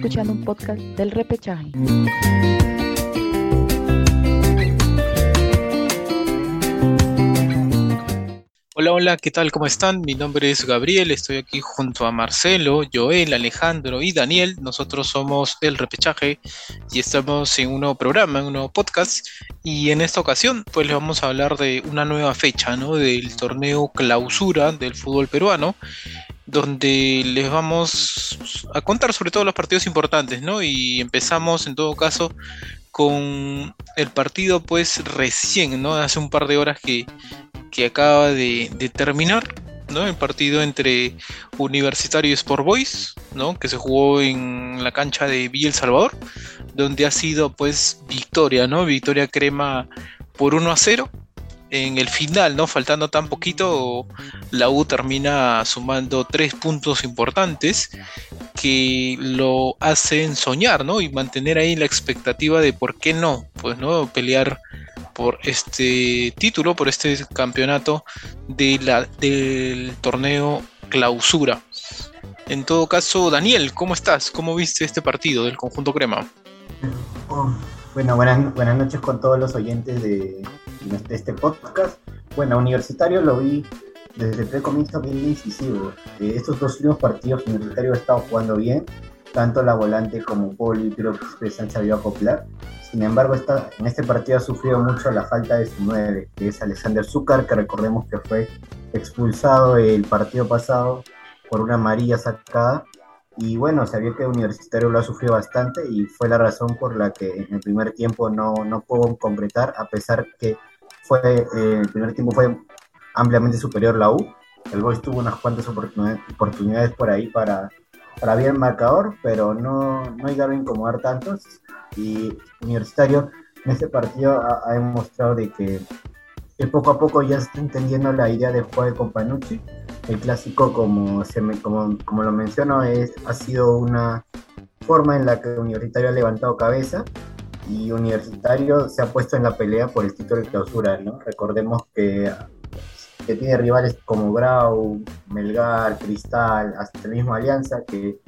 escuchando un podcast del repechaje. Hola, ¿qué tal? ¿Cómo están? Mi nombre es Gabriel, estoy aquí junto a Marcelo, Joel, Alejandro y Daniel. Nosotros somos El Repechaje y estamos en un nuevo programa, en un nuevo podcast. Y en esta ocasión, pues les vamos a hablar de una nueva fecha, ¿no? Del torneo clausura del fútbol peruano, donde les vamos a contar sobre todo los partidos importantes, ¿no? Y empezamos en todo caso con el partido pues recién, ¿no? Hace un par de horas que que acaba de, terminar, ¿no? El partido entre Universitario y Sport Boys, ¿no? Que se jugó en la cancha de Villa El Salvador, donde ha sido pues victoria, ¿no? Victoria crema por 1 a 0. En el final, ¿no? Faltando tan poquito, la U termina sumando tres puntos importantes que lo hacen soñar, ¿no? Y mantener ahí la expectativa de por qué no, pues, ¿no? Pelear por este título, por este campeonato de del torneo clausura. En todo caso, Daniel, ¿cómo estás? ¿Cómo viste este partido del conjunto Crema? Oh, bueno, buenas, buenas noches con todos los oyentes de, este podcast. Bueno, Universitario lo vi desde el comienzo bien decisivo. Eh, estos dos últimos partidos Universitario ha estado jugando bien, tanto la volante como Poli creo que se han sabido acoplar. Sin embargo, en este partido ha sufrido mucho la falta de su 9, que es Alexander Zúcar, que recordemos que fue expulsado el partido pasado por una amarilla sacada. Y bueno, sabía que Universitario lo ha sufrido bastante y fue la razón por la que en el primer tiempo no, no pudo concretar, a pesar que fue, eh, el primer tiempo fue ampliamente superior la U. El Boys tuvo unas cuantas oportunidades por ahí para, para bien marcador, pero no, no llegaron a incomodar tantos y Universitario en este partido ha, demostrado de que, poco a poco ya está entendiendo la idea de jugar con Panucci. El clásico, como, se me, como, como lo menciono, es, ha sido una forma en la que Universitario ha levantado cabeza y Universitario se ha puesto en la pelea por el título de clausura. ¿no? Recordemos que, que tiene rivales como Grau, Melgar, Cristal, hasta el mismo Alianza, que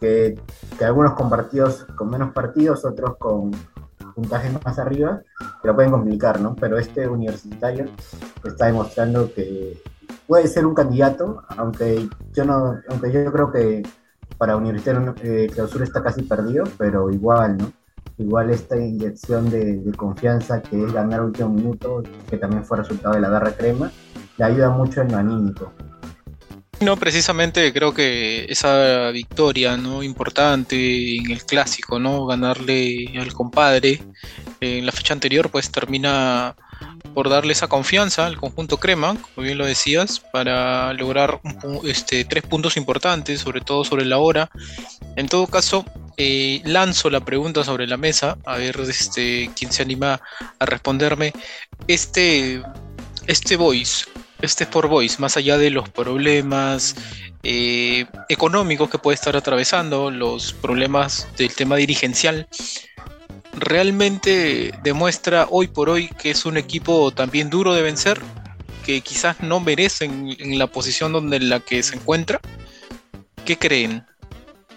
que, que, algunos con partidos con menos partidos, otros con puntajes más arriba, que lo pueden complicar, ¿no? Pero este universitario está demostrando que puede ser un candidato, aunque yo no, aunque yo creo que para Universitario eh, Clausura está casi perdido, pero igual, ¿no? Igual esta inyección de, de, confianza que es ganar último minuto, que también fue resultado de la garra crema, le ayuda mucho en lo anímico. No, precisamente creo que esa victoria no importante en el clásico, ¿no? Ganarle al compadre en la fecha anterior, pues termina por darle esa confianza al conjunto crema, como bien lo decías, para lograr este, tres puntos importantes, sobre todo sobre la hora. En todo caso, eh, lanzo la pregunta sobre la mesa, a ver este, quién se anima a responderme. Este, este voice, este Sport Boys, más allá de los problemas eh, económicos que puede estar atravesando, los problemas del tema dirigencial, realmente demuestra hoy por hoy que es un equipo también duro de vencer, que quizás no merecen en la posición donde la que se encuentra. ¿Qué creen?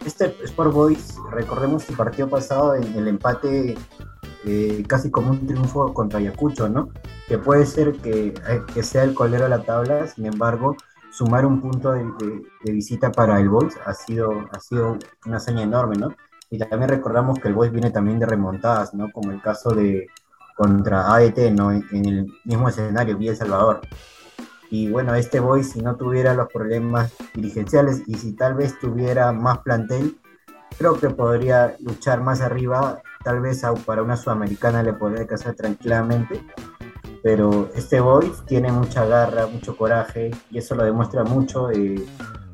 Este Sport Boys, recordemos el partido pasado en el empate eh, casi como un triunfo contra Ayacucho, ¿no? Que puede ser que, eh, que, sea el colero de la tabla, sin embargo, sumar un punto de, visita para el Boys ha sido, ha sido una hazaña enorme, ¿no? Y también recordamos que el Boys viene también de remontadas, ¿no? Como el caso de contra AET, ¿no? En, el mismo escenario, Villa El Salvador. Y bueno, este Boys, si no tuviera los problemas dirigenciales y si tal vez tuviera más plantel, creo que podría luchar más arriba tal vez para una sudamericana le podría casar tranquilamente, pero este Boys tiene mucha garra, mucho coraje y eso lo demuestra mucho eh,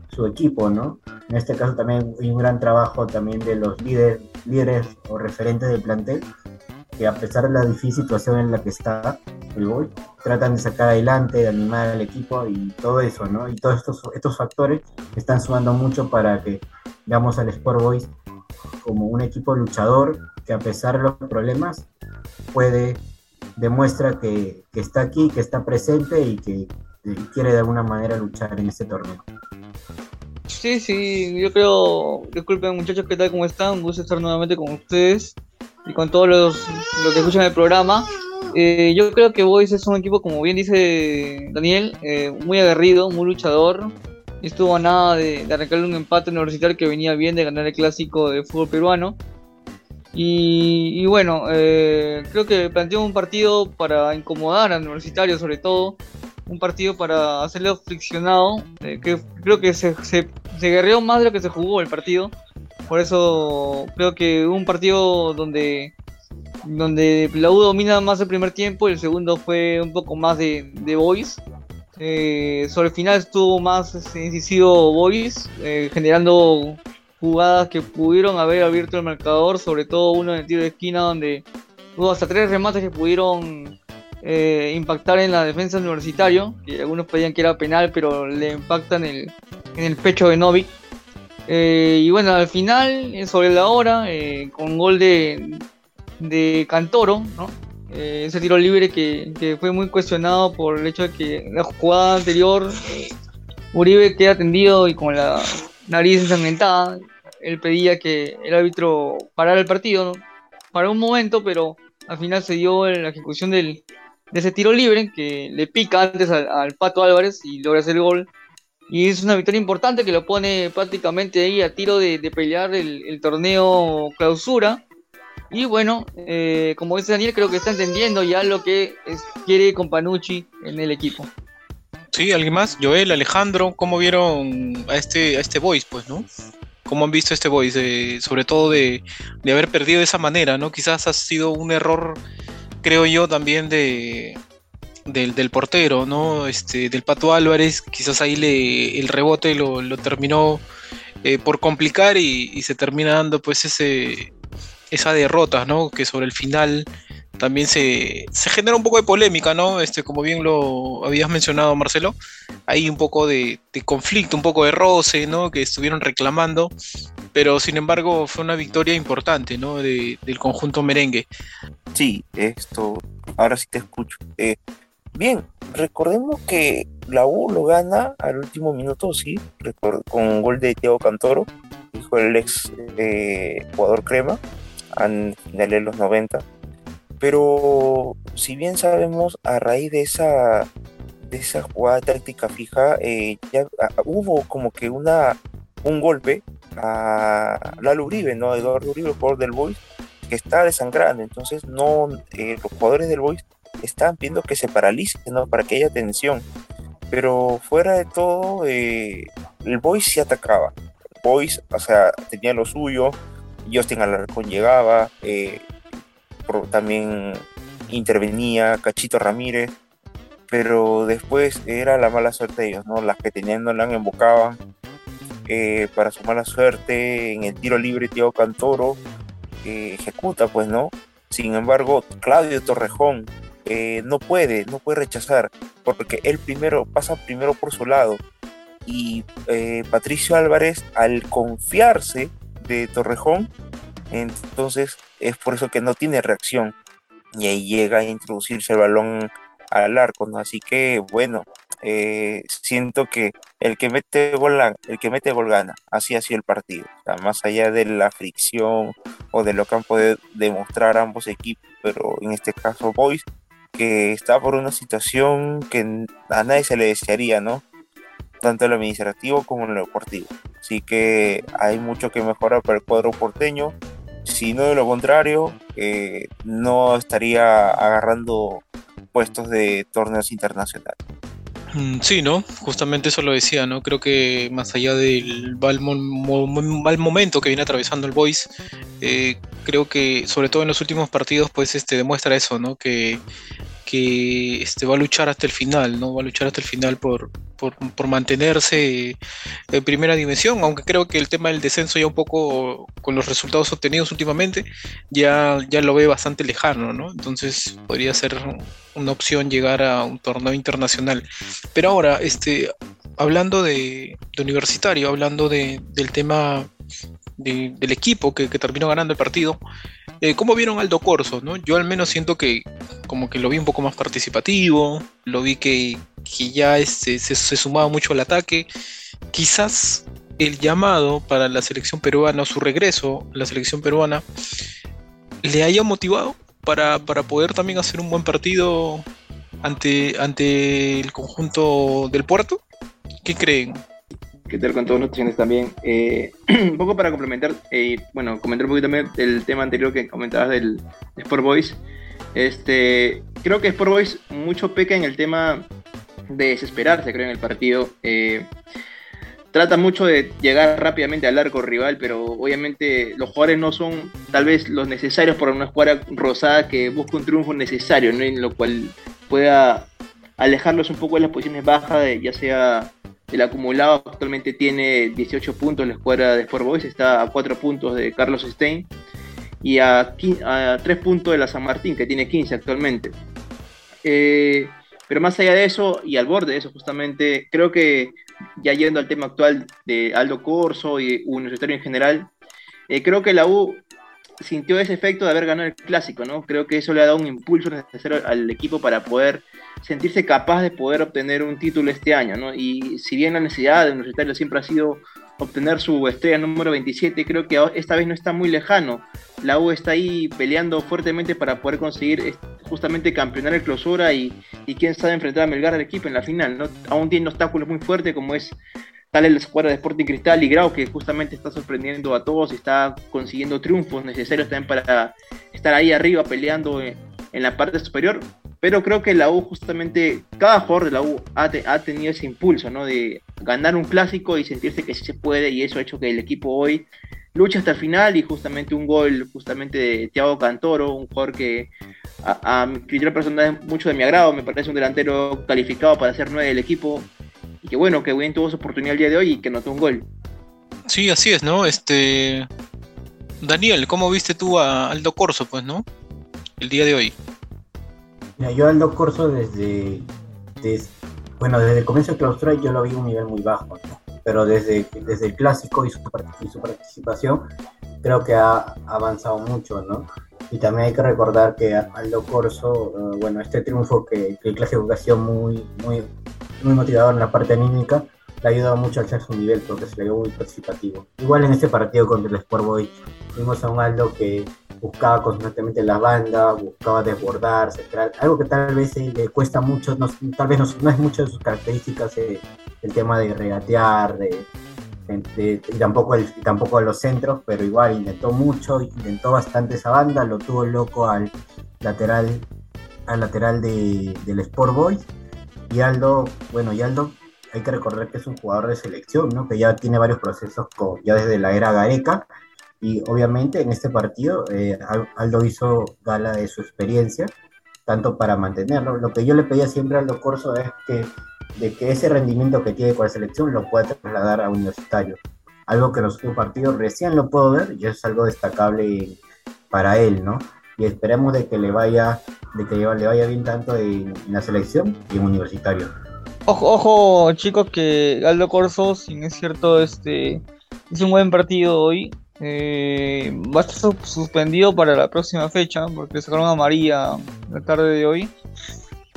su equipo, ¿no? En este caso también hay un gran trabajo también de los líderes, líderes o referentes del plantel, que a pesar de la difícil situación en la que está el Boys, tratan de sacar adelante, de animar al equipo y todo eso, ¿no? Y todos estos, estos factores están sumando mucho para que veamos al Sport Boys como un equipo luchador que a pesar de los problemas puede, demuestra que, está aquí, que está presente y que quiere de alguna manera luchar en este torneo. Sí, sí, yo creo, disculpen muchachos, ¿qué tal? ¿Cómo están? Un gusto estar nuevamente con ustedes y con todos los, que escuchan el programa. Eh, yo creo que Boys es un equipo, como bien dice Daniel, eh, muy aguerrido, muy luchador. Estuvo nada de, de arrancarle un empate universitario que venía bien de ganar el clásico de fútbol peruano. Y, bueno, eh, creo que planteó un partido para incomodar al universitario, sobre todo. Un partido para hacerle friccionado. Eh, que creo que se, se, guerreó más de lo que se jugó el partido. Por eso creo que un partido donde, donde la domina más el primer tiempo y el segundo fue un poco más de, de Boys. Eh, sobre el final estuvo más incisivo Boys, generando jugadas que pudieron haber abierto el marcador, sobre todo uno en el tiro de esquina donde hubo hasta tres remates que pudieron eh, impactar en la defensa universitario, que algunos pedían que era penal, pero le impactan en el, en el pecho de Novik. Eh, y bueno, al final, eh, sobre la hora, con gol de, de Cantoro, ese tiro libre que, fue muy cuestionado por el hecho de que la jugada anterior Uribe queda tendido y con la nariz ensangrentada. Él pedía que el árbitro parara el partido para un momento, pero al final se dio la ejecución del, de ese tiro libre que le pica antes al, Pato Álvarez y logra hacer el gol. Y es una victoria importante que lo pone prácticamente ahí a tiro de, pelear el, torneo clausura. Y bueno, eh, como dice Daniel, creo que está entendiendo ya lo que quiere con Panucci en el equipo. Sí, alguien más, Joel, Alejandro, ¿cómo vieron a este, a este Voice, pues, no? ¿Cómo han visto este Voice? sobre todo de, haber perdido de esa manera, ¿no? Quizás ha sido un error, creo yo, también de, del, portero, ¿no? Este, del Pato Álvarez, quizás ahí le, el rebote lo, terminó eh, por complicar y, y, se termina dando pues ese, esa derrota, ¿no? Que sobre el final también se, genera un poco de polémica, ¿no? Este, como bien lo habías mencionado, Marcelo, hay un poco de, conflicto, un poco de roce, ¿no? Que estuvieron reclamando, pero sin embargo fue una victoria importante, ¿no? del conjunto merengue. Sí, esto, ahora sí te escucho. Eh, bien, recordemos que la U lo gana al último minuto, sí, con un gol de Thiago Cantoro, dijo el ex eh, jugador crema, en finales de los 90 pero si bien sabemos, a raíz de esa, de esa jugada táctica fija, eh, ya ah, hubo como que una, un golpe a Lalo Uribe, ¿no? Eduardo Uribe, el jugador del Boys, que está desangrando. Entonces, no, eh, los jugadores del Boys están pidiendo que se paralice, ¿no? Para que haya tensión. Pero fuera de todo, eh, el Boys se atacaba. El Boys, o sea, tenía lo suyo. Justin Alarcón llegaba, eh, también intervenía Cachito Ramírez, pero después era la mala suerte de ellos, ¿no? Las que tenían no la embocaban. Eh, para su mala suerte, en el tiro libre, Tiago Cantoro eh, ejecuta, pues, ¿no? Sin embargo, Claudio Torrejón no puede, no puede rechazar, porque él primero pasa primero por su lado. Y Patricio Álvarez, al confiarse de Torrejón, entonces es por eso que no tiene reacción. Y ahí llega a introducirse el balón al arco, ¿no? Así que bueno, eh, siento que el que mete gol, el que mete gol gana. Así ha sido el partido. más allá de la fricción o de lo que han podido demostrar ambos equipos, pero en este caso Boys, que está por una situación que a nadie se le desearía, ¿no? Tanto en lo administrativo como en lo deportivo. Así que hay mucho que mejorar para el cuadro porteño si no de lo contrario, eh, no estaría agarrando puestos de torneos internacionales. Mm, sí, ¿no? Justamente eso lo decía, ¿no? Creo que más allá del mal, momento que viene atravesando el Boys, eh, creo que sobre todo en los últimos partidos, pues este demuestra eso, ¿no? Que que este, va a luchar hasta el final, ¿no? Va a luchar hasta el final por, por, mantenerse en primera dimensión, aunque creo que el tema del descenso ya un poco con los resultados obtenidos últimamente ya, ya lo ve bastante lejano, ¿no? Entonces podría ser una opción llegar a un torneo internacional. Pero ahora, este, hablando de, universitario, hablando de, del tema del equipo que, terminó ganando el partido, eh, ¿cómo vieron Aldo Corso? ¿no? Yo al menos siento que como que lo vi un poco más participativo, lo vi que, ya este, se, sumaba mucho al ataque. Quizás el llamado para la selección peruana, su regreso a la selección peruana, le haya motivado para, para poder también hacer un buen partido ante, ante el conjunto del puerto? ¿Qué creen? ¿Qué con todos los señores también? Eh, un poco para complementar, eh, bueno, comentar un poquito también el tema anterior que comentabas del Sport Boys. Este, creo que Sport Boys mucho peca en el tema de desesperarse, creo, en el partido. Eh, trata mucho de llegar rápidamente al arco rival, pero obviamente los jugadores no son tal vez los necesarios para una escuadra rosada que busca un triunfo necesario, en lo cual pueda alejarlos un poco de las posiciones bajas, de, ya sea el acumulado actualmente tiene 18 puntos la escuadra de Sport Boys, está a 4 puntos de Carlos Stein y a, a 3 puntos de la San Martín, que tiene 15 actualmente. Eh, pero más allá de eso, y al borde de eso justamente, creo que ya yendo al tema actual de Aldo Corso y Universitario en general, eh, creo que la U sintió ese efecto de haber ganado el clásico, ¿no? Creo que eso le ha dado un impulso necesario al equipo para poder sentirse capaz de poder obtener un título este año, ¿no? Y si bien la necesidad de Universitario siempre ha sido obtener su estrella número 27, creo que esta vez no está muy lejano. La U está ahí peleando fuertemente para poder conseguir justamente campeonar el clausura y, y quién sabe enfrentar a Melgar al equipo en la final, ¿no? Aún tiene obstáculos muy fuertes como es tal el escuadra de Sporting Cristal y Grau que justamente está sorprendiendo a todos y está consiguiendo triunfos necesarios también para estar ahí arriba peleando en, la parte superior. Pero creo que la U justamente, cada jugador de la U ha, tenido ese impulso, ¿no? De ganar un clásico y sentirse que sí se puede y eso ha hecho que el equipo hoy lucha hasta el final y justamente un gol justamente de Thiago Cantoro, un jugador que a, mi criterio personal es mucho de mi agrado, me parece un delantero calificado para ser nueve del equipo y que bueno, que bien tuvo su oportunidad el día de hoy y que notó un gol. Sí, así es, ¿no? Este Daniel, ¿cómo viste tú a Aldo Corso, pues, no? El día de hoy. Mira, yo Aldo Corso desde, bueno, desde el comienzo de clausura yo lo vi a un nivel muy bajo, pero desde, desde el clásico y su, y su participación creo que ha avanzado mucho, ¿no? Y también hay que recordar que Aldo Corso, eh, bueno, este triunfo que, que el clásico ha muy, muy, muy motivador en la parte anímica, le ha ayudado mucho a alzar su nivel porque se le dio muy participativo. Igual en este partido contra el Sport Boy, vimos a un Aldo que buscaba constantemente la banda, buscaba desbordarse, algo que tal vez le cuesta mucho, no, tal vez no, es mucho de sus características eh, el tema de regatear, de, y tampoco, el, tampoco los centros, pero igual intentó mucho, intentó bastante esa banda, lo tuvo loco al lateral, al lateral de, del Sport Boys. Y Aldo, bueno, y Aldo hay que recordar que es un jugador de selección, ¿no? que ya tiene varios procesos con, ya desde la era Gareca. Y obviamente en este partido eh, Aldo hizo gala de su experiencia, tanto para mantenerlo. Lo que yo le pedía siempre a Aldo Corso es que de que ese rendimiento que tiene con la selección lo pueda trasladar a universitario. Algo que en los últimos partidos recién lo puedo ver y eso es algo destacable para él, ¿no? Y esperemos de que le vaya, de que le vaya bien tanto en, la selección y en universitario. Ojo, ojo, chicos, que Aldo Corso, si es cierto, este hizo un buen partido hoy. Eh, va a estar suspendido para la próxima fecha porque sacaron a María la tarde de hoy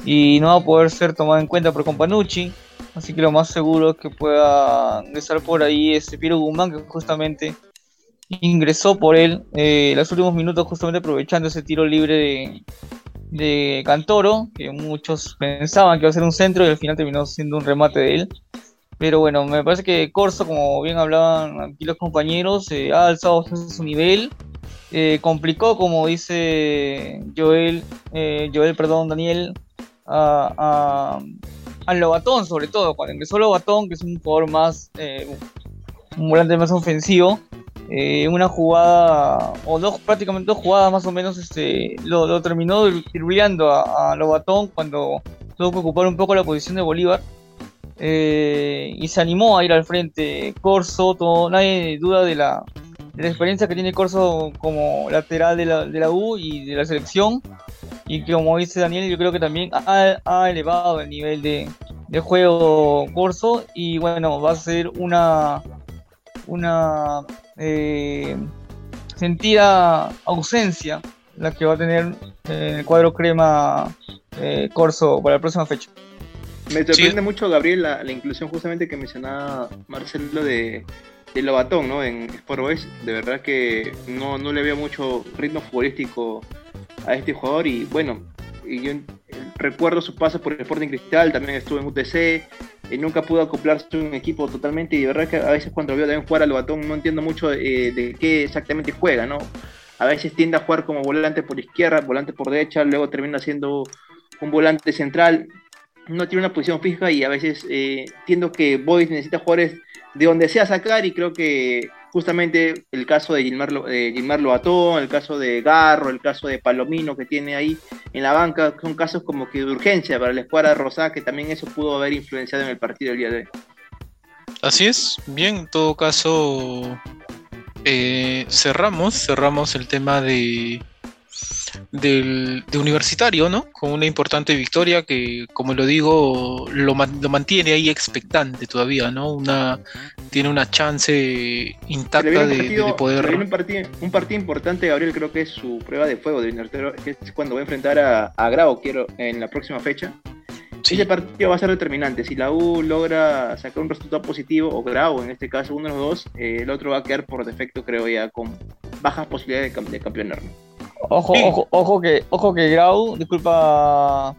y no va a poder ser tomado en cuenta por Companucci. Así que lo más seguro es que pueda ingresar por ahí ese Piero Guzmán, que justamente ingresó por él eh, los últimos minutos, justamente aprovechando ese tiro libre de, de Cantoro, que muchos pensaban que iba a ser un centro y al final terminó siendo un remate de él. Pero bueno, me parece que Corso, como bien hablaban aquí los compañeros, eh, ha alzado su nivel. Eh, complicó, como dice Joel, Joel, perdón, Daniel, a, a, Lobatón, sobre todo. Cuando ingresó Lobatón, que es un jugador más, eh, un volante más ofensivo, eh, una jugada, o dos, prácticamente dos jugadas más o menos, este, lo, terminó irruleando a, a, Lobatón cuando tuvo que ocupar un poco la posición de Bolívar. Eh, y se animó a ir al frente. Corso, todo, nadie duda de la, de la experiencia que tiene Corso como lateral de la, de la U y de la selección y como dice Daniel, yo creo que también ha, elevado el nivel de, juego Corso y bueno, va a ser una, una eh, sentida ausencia la que va a tener en el cuadro crema eh, Corso para la próxima fecha. Me sorprende mucho, Gabriel, la, la, inclusión justamente que mencionaba Marcelo de, de Lobatón, ¿no? En Sport Boys. De verdad que no, no le veo mucho ritmo futbolístico a este jugador y bueno, y yo recuerdo sus pasos por el Sporting Cristal, también estuvo en UTC, y nunca pudo acoplarse a un equipo totalmente y de verdad que a veces cuando veo también jugar a Lobatón no entiendo mucho eh, de qué exactamente juega, ¿no? A veces tiende a jugar como volante por izquierda, volante por derecha, luego termina siendo un volante central, no tiene una posición fija y a veces eh, entiendo que Boys necesita jugadores de donde sea sacar y creo que justamente el caso de Gilmar, de Gilmar Loatón, el caso de Garro, el caso de Palomino que tiene ahí en la banca, son casos como que de urgencia para la escuadra Rosá, que también eso pudo haber influenciado en el partido del día de hoy. Así es, bien, en todo caso eh, cerramos, cerramos el tema de, del, de universitario, ¿no? Con una importante victoria que, como lo digo, lo, lo, mantiene ahí expectante todavía, ¿no? Una, tiene una chance intacta de, de, poder... Un partido, un partido importante, Gabriel, creo que es su prueba de fuego de universitario, que es cuando va a enfrentar a, a Grau, quiero, en la próxima fecha. Sí. Ese partido va a ser determinante. Si la U logra sacar un resultado positivo, o Grau en este caso, uno de los dos, eh, el otro va a quedar por defecto, creo ya, con bajas posibilidades de, de campeonar. Ojo, ojo, ojo que, ojo que Grau, disculpa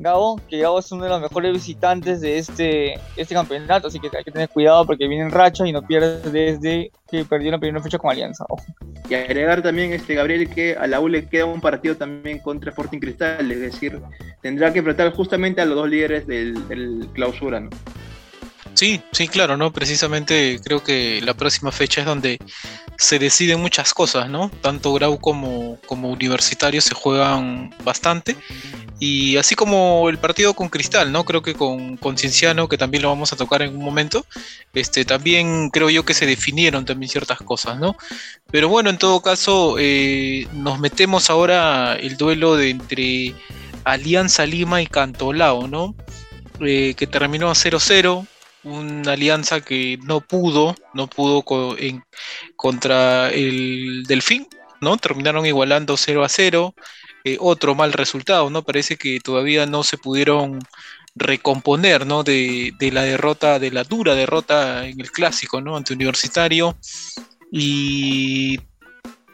Gabo, que Gabo es uno de los mejores visitantes de este, este campeonato, así que hay que tener cuidado porque viene en racha y no pierde desde que perdió la primera fecha con Alianza. Ojo. Y agregar también, este Gabriel, que a la U le queda un partido también contra Sporting Cristal, es decir, tendrá que enfrentar justamente a los dos líderes del, del clausura, ¿no? Sí, sí, claro, ¿no? Precisamente creo que la próxima fecha es donde se deciden muchas cosas, ¿no? Tanto Grau como, como Universitario se juegan bastante. Y así como el partido con Cristal, ¿no? Creo que con, con Cienciano, que también lo vamos a tocar en un momento, este, también creo yo que se definieron también ciertas cosas, ¿no? Pero bueno, en todo caso, eh, nos metemos ahora el duelo de entre Alianza Lima y Cantolao, ¿no? Eh, que terminó a 0-0 una alianza que no pudo, no pudo en, contra el Delfín, ¿no? Terminaron igualando 0 a 0. Eh, otro mal resultado, ¿no? Parece que todavía no se pudieron recomponer, ¿no? De, de, la derrota, de la dura derrota en el clásico, ¿no? Ante Universitario. Y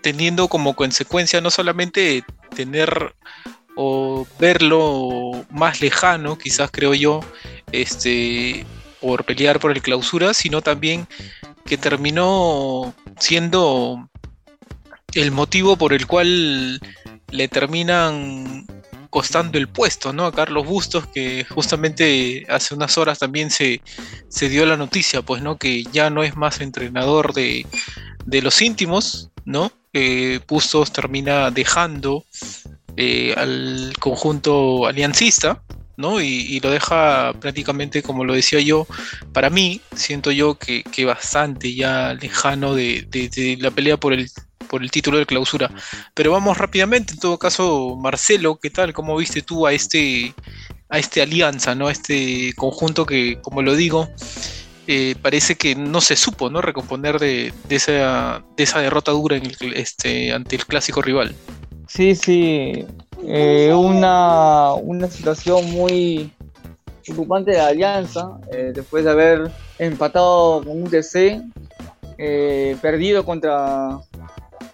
teniendo como consecuencia no solamente tener o verlo más lejano, quizás creo yo, este, por pelear por el clausura, sino también que terminó siendo el motivo por el cual le terminan costando el puesto, ¿no? A Carlos Bustos, que justamente hace unas horas también se, se dio la noticia, pues, ¿no? Que ya no es más entrenador de, de los íntimos, ¿no? Eh, Bustos termina dejando eh, al conjunto aliancista, ¿no? Y, y, lo deja prácticamente, como lo decía yo, para mí, siento yo que, que bastante ya lejano de, de, la pelea por el, por el título de clausura. Pero vamos rápidamente, en todo caso, Marcelo, ¿qué tal? ¿Cómo viste tú a este, a este alianza, ¿no? A este conjunto que, como lo digo, eh, parece que no se supo, ¿no? Recomponer de, de, esa, de esa derrota dura en este, ante el clásico rival. Sí, sí, eh, una, una situación muy preocupante de Alianza, eh, después de haber empatado con un TC, eh, perdido contra,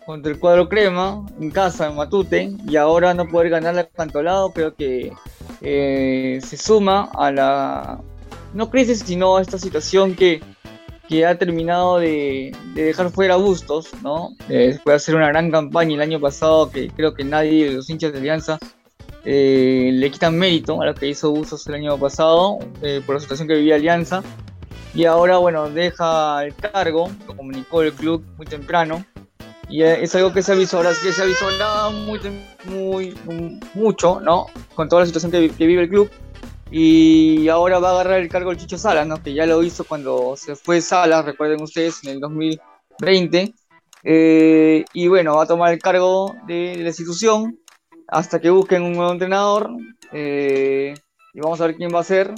contra el cuadro Crema en casa, en Matute, y ahora no poder ganarle al Cantolado, creo que eh, se suma a la, no crisis, sino a esta situación que, que ha terminado de, de, dejar fuera a Bustos, ¿no? Eh, después de hacer una gran campaña el año pasado, que creo que nadie de los hinchas de Alianza eh, le quitan mérito a lo que hizo Bustos el año pasado, eh, por la situación que vivía Alianza. Y ahora, bueno, deja el cargo, lo comunicó el club muy temprano. Y es algo que se avisó, ahora que se avisó muy, muy, mucho, ¿no? Con toda la situación que, que vive el club y ahora va a agarrar el cargo el Chicho Salas, ¿no? que ya lo hizo cuando se fue Salas, recuerden ustedes, en el 2020. Eh, y bueno, va a tomar el cargo de, la institución hasta que busquen un nuevo entrenador. Eh, y vamos a ver quién va a ser.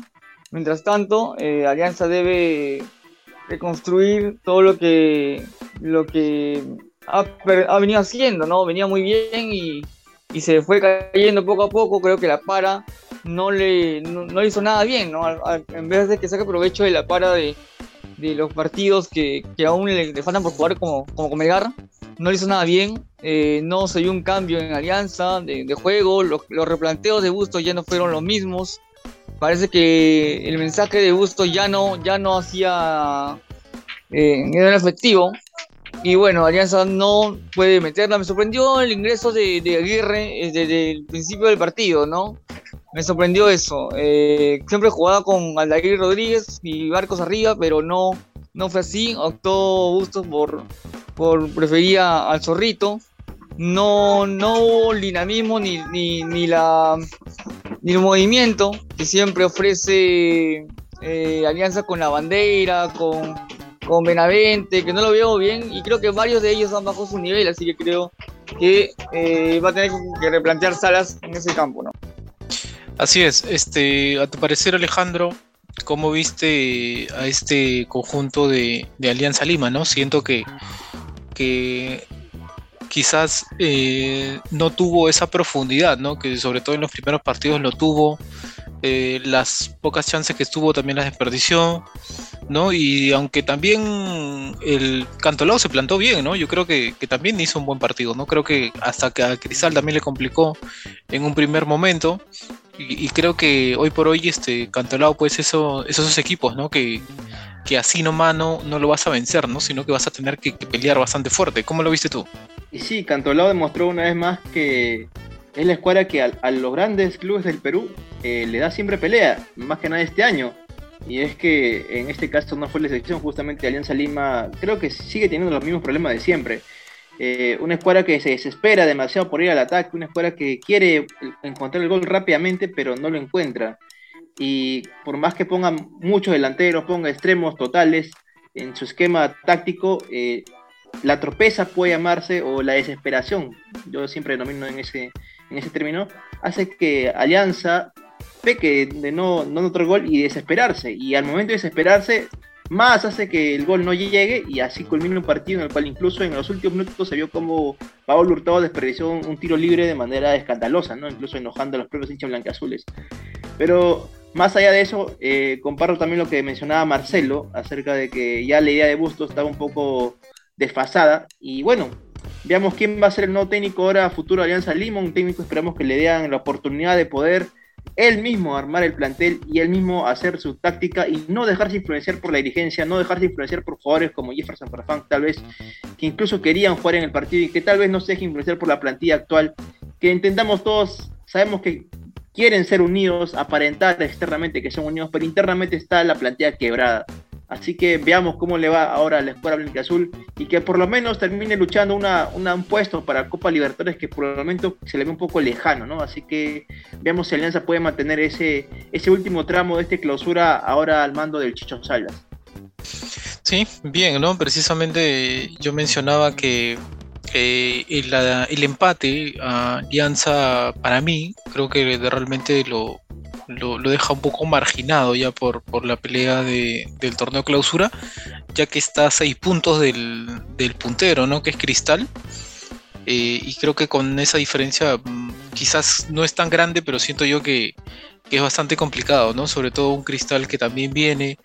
Mientras tanto, eh, Alianza debe reconstruir todo lo que, lo que ha, venido haciendo, ¿no? Venía muy bien y, y se fue cayendo poco a poco. Creo que la para no le, no, hizo nada bien, ¿no? En vez de que saque provecho de la para de, de los partidos que, que aún le, faltan por jugar como, como Comelgar, no le hizo nada bien, eh, no se vio un cambio en alianza de, juego, los, replanteos de Bustos ya no fueron los mismos, parece que el mensaje de Bustos ya no, ya no hacía, eh, era efectivo, y bueno, Alianza no puede meterla. Me sorprendió el ingreso de, Aguirre eh, desde el principio del partido, ¿no? Me sorprendió eso. Eh, siempre jugaba con Aldair Rodríguez y Barcos arriba, pero no, no fue así. Optó Bustos por, por prefería al Zorrito. No, no hubo dinamismo ni, ni, ni la ni el movimiento que siempre ofrece eh, Alianza con la bandera, con, con Benavente, que no lo veo bien y creo que varios de ellos han bajado su nivel, así que creo que eh, va a tener que replantear salas en ese campo, ¿no? Así es, este, a tu parecer Alejandro, ¿cómo viste a este conjunto de, Alianza Lima, no? Siento que, que quizás eh, no tuvo esa profundidad, ¿no? Que sobre todo en los primeros partidos lo tuvo, eh, las pocas chances que tuvo también las desperdició, ¿no? Y aunque también el Cantolao se plantó bien, ¿no? Yo creo que, que también hizo un buen partido, ¿no? Creo que hasta que a Cristal también le complicó en un primer momento. Y, creo que hoy por hoy este Cantolao, pues eso, esos equipos, ¿no? Que, que así nomás no, no lo vas a vencer, ¿no? Sino que vas a tener que, que pelear bastante fuerte. ¿Cómo lo viste tú? Y sí, Cantolao demostró una vez más que es la escuadra que a, a los grandes clubes del Perú eh, le da siempre pelea, más que nada este año. Y es que en este caso no fue la excepción, justamente Alianza Lima creo que sigue teniendo los mismos problemas de siempre. Eh, una escuadra que se desespera demasiado por ir al ataque, una escuadra que quiere encontrar el gol rápidamente, pero no lo encuentra. Y por más que ponga muchos delanteros, ponga extremos totales en su esquema táctico, eh, la tropeza puede llamarse o la desesperación, yo siempre denomino en ese, en ese término, hace que Alianza peque de no, no notar gol y desesperarse. Y al momento de desesperarse, más hace que el gol no llegue y así culmina un partido en el cual incluso en los últimos minutos se vio como Pablo Hurtado desperdició un, tiro libre de manera escandalosa, ¿no? incluso enojando a los propios hinchas blanqueazules. Pero más allá de eso, eh, comparto también lo que mencionaba Marcelo acerca de que ya la idea de Bustos estaba un poco desfasada. Y bueno, veamos quién va a ser el nuevo técnico ahora futuro Alianza Lima. Un técnico esperamos que le den la oportunidad de poder él mismo armar el plantel y él mismo hacer su táctica y no dejarse influenciar por la dirigencia, no dejarse influenciar por jugadores como Jefferson Farfán, tal vez que incluso querían jugar en el partido y que tal vez no se deje influenciar por la plantilla actual, que entendamos todos, sabemos que quieren ser unidos, aparentar externamente que son unidos, pero internamente está la plantilla quebrada. Así que veamos cómo le va ahora a la escuadra blanca azul y que por lo menos termine luchando una, un puesto para Copa Libertadores que por el momento se le ve un poco lejano, ¿no? Así que veamos si Alianza puede mantener ese, ese último tramo de esta clausura ahora al mando del Chicho Salas. Sí, bien, ¿no? Precisamente yo mencionaba que el, el, empate a Alianza para mí creo que realmente lo, lo, deja un poco marginado ya por, por la pelea de, del torneo clausura, ya que está a seis puntos del, del puntero, ¿no? Que es Cristal. Eh, y creo que con esa diferencia mmm, quizás no es tan grande, pero siento yo que, que, es bastante complicado, ¿no? Sobre todo un Cristal que también viene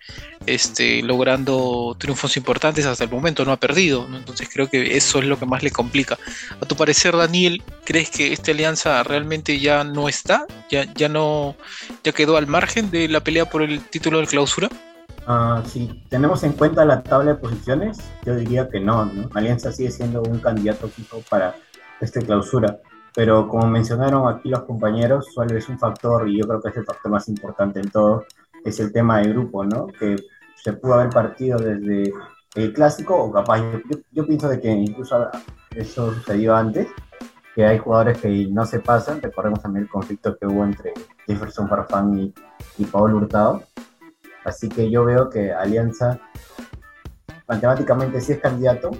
este, logrando triunfos importantes hasta el momento, no ha perdido, ¿no? Entonces creo que eso es lo que más le complica. A tu parecer, Daniel, ¿crees que esta alianza realmente ya no está? ¿Ya, ya no ya quedó al margen de la pelea por el título de clausura? Uh, si tenemos en cuenta la tabla de posiciones, yo diría que no, no, Alianza sigue siendo un candidato fijo para esta clausura, pero como mencionaron aquí los compañeros, solo es un factor, y yo creo que es el factor más importante en todo, es el tema de grupo, ¿no? Que se pudo haber partido desde el clásico, o capaz, yo, pienso de que incluso eso sucedió antes, que hay jugadores que no se pasan, recordemos también el conflicto que hubo entre Jefferson Farfán y, y Paul Hurtado, Así que yo veo que Alianza matemáticamente sí es candidato,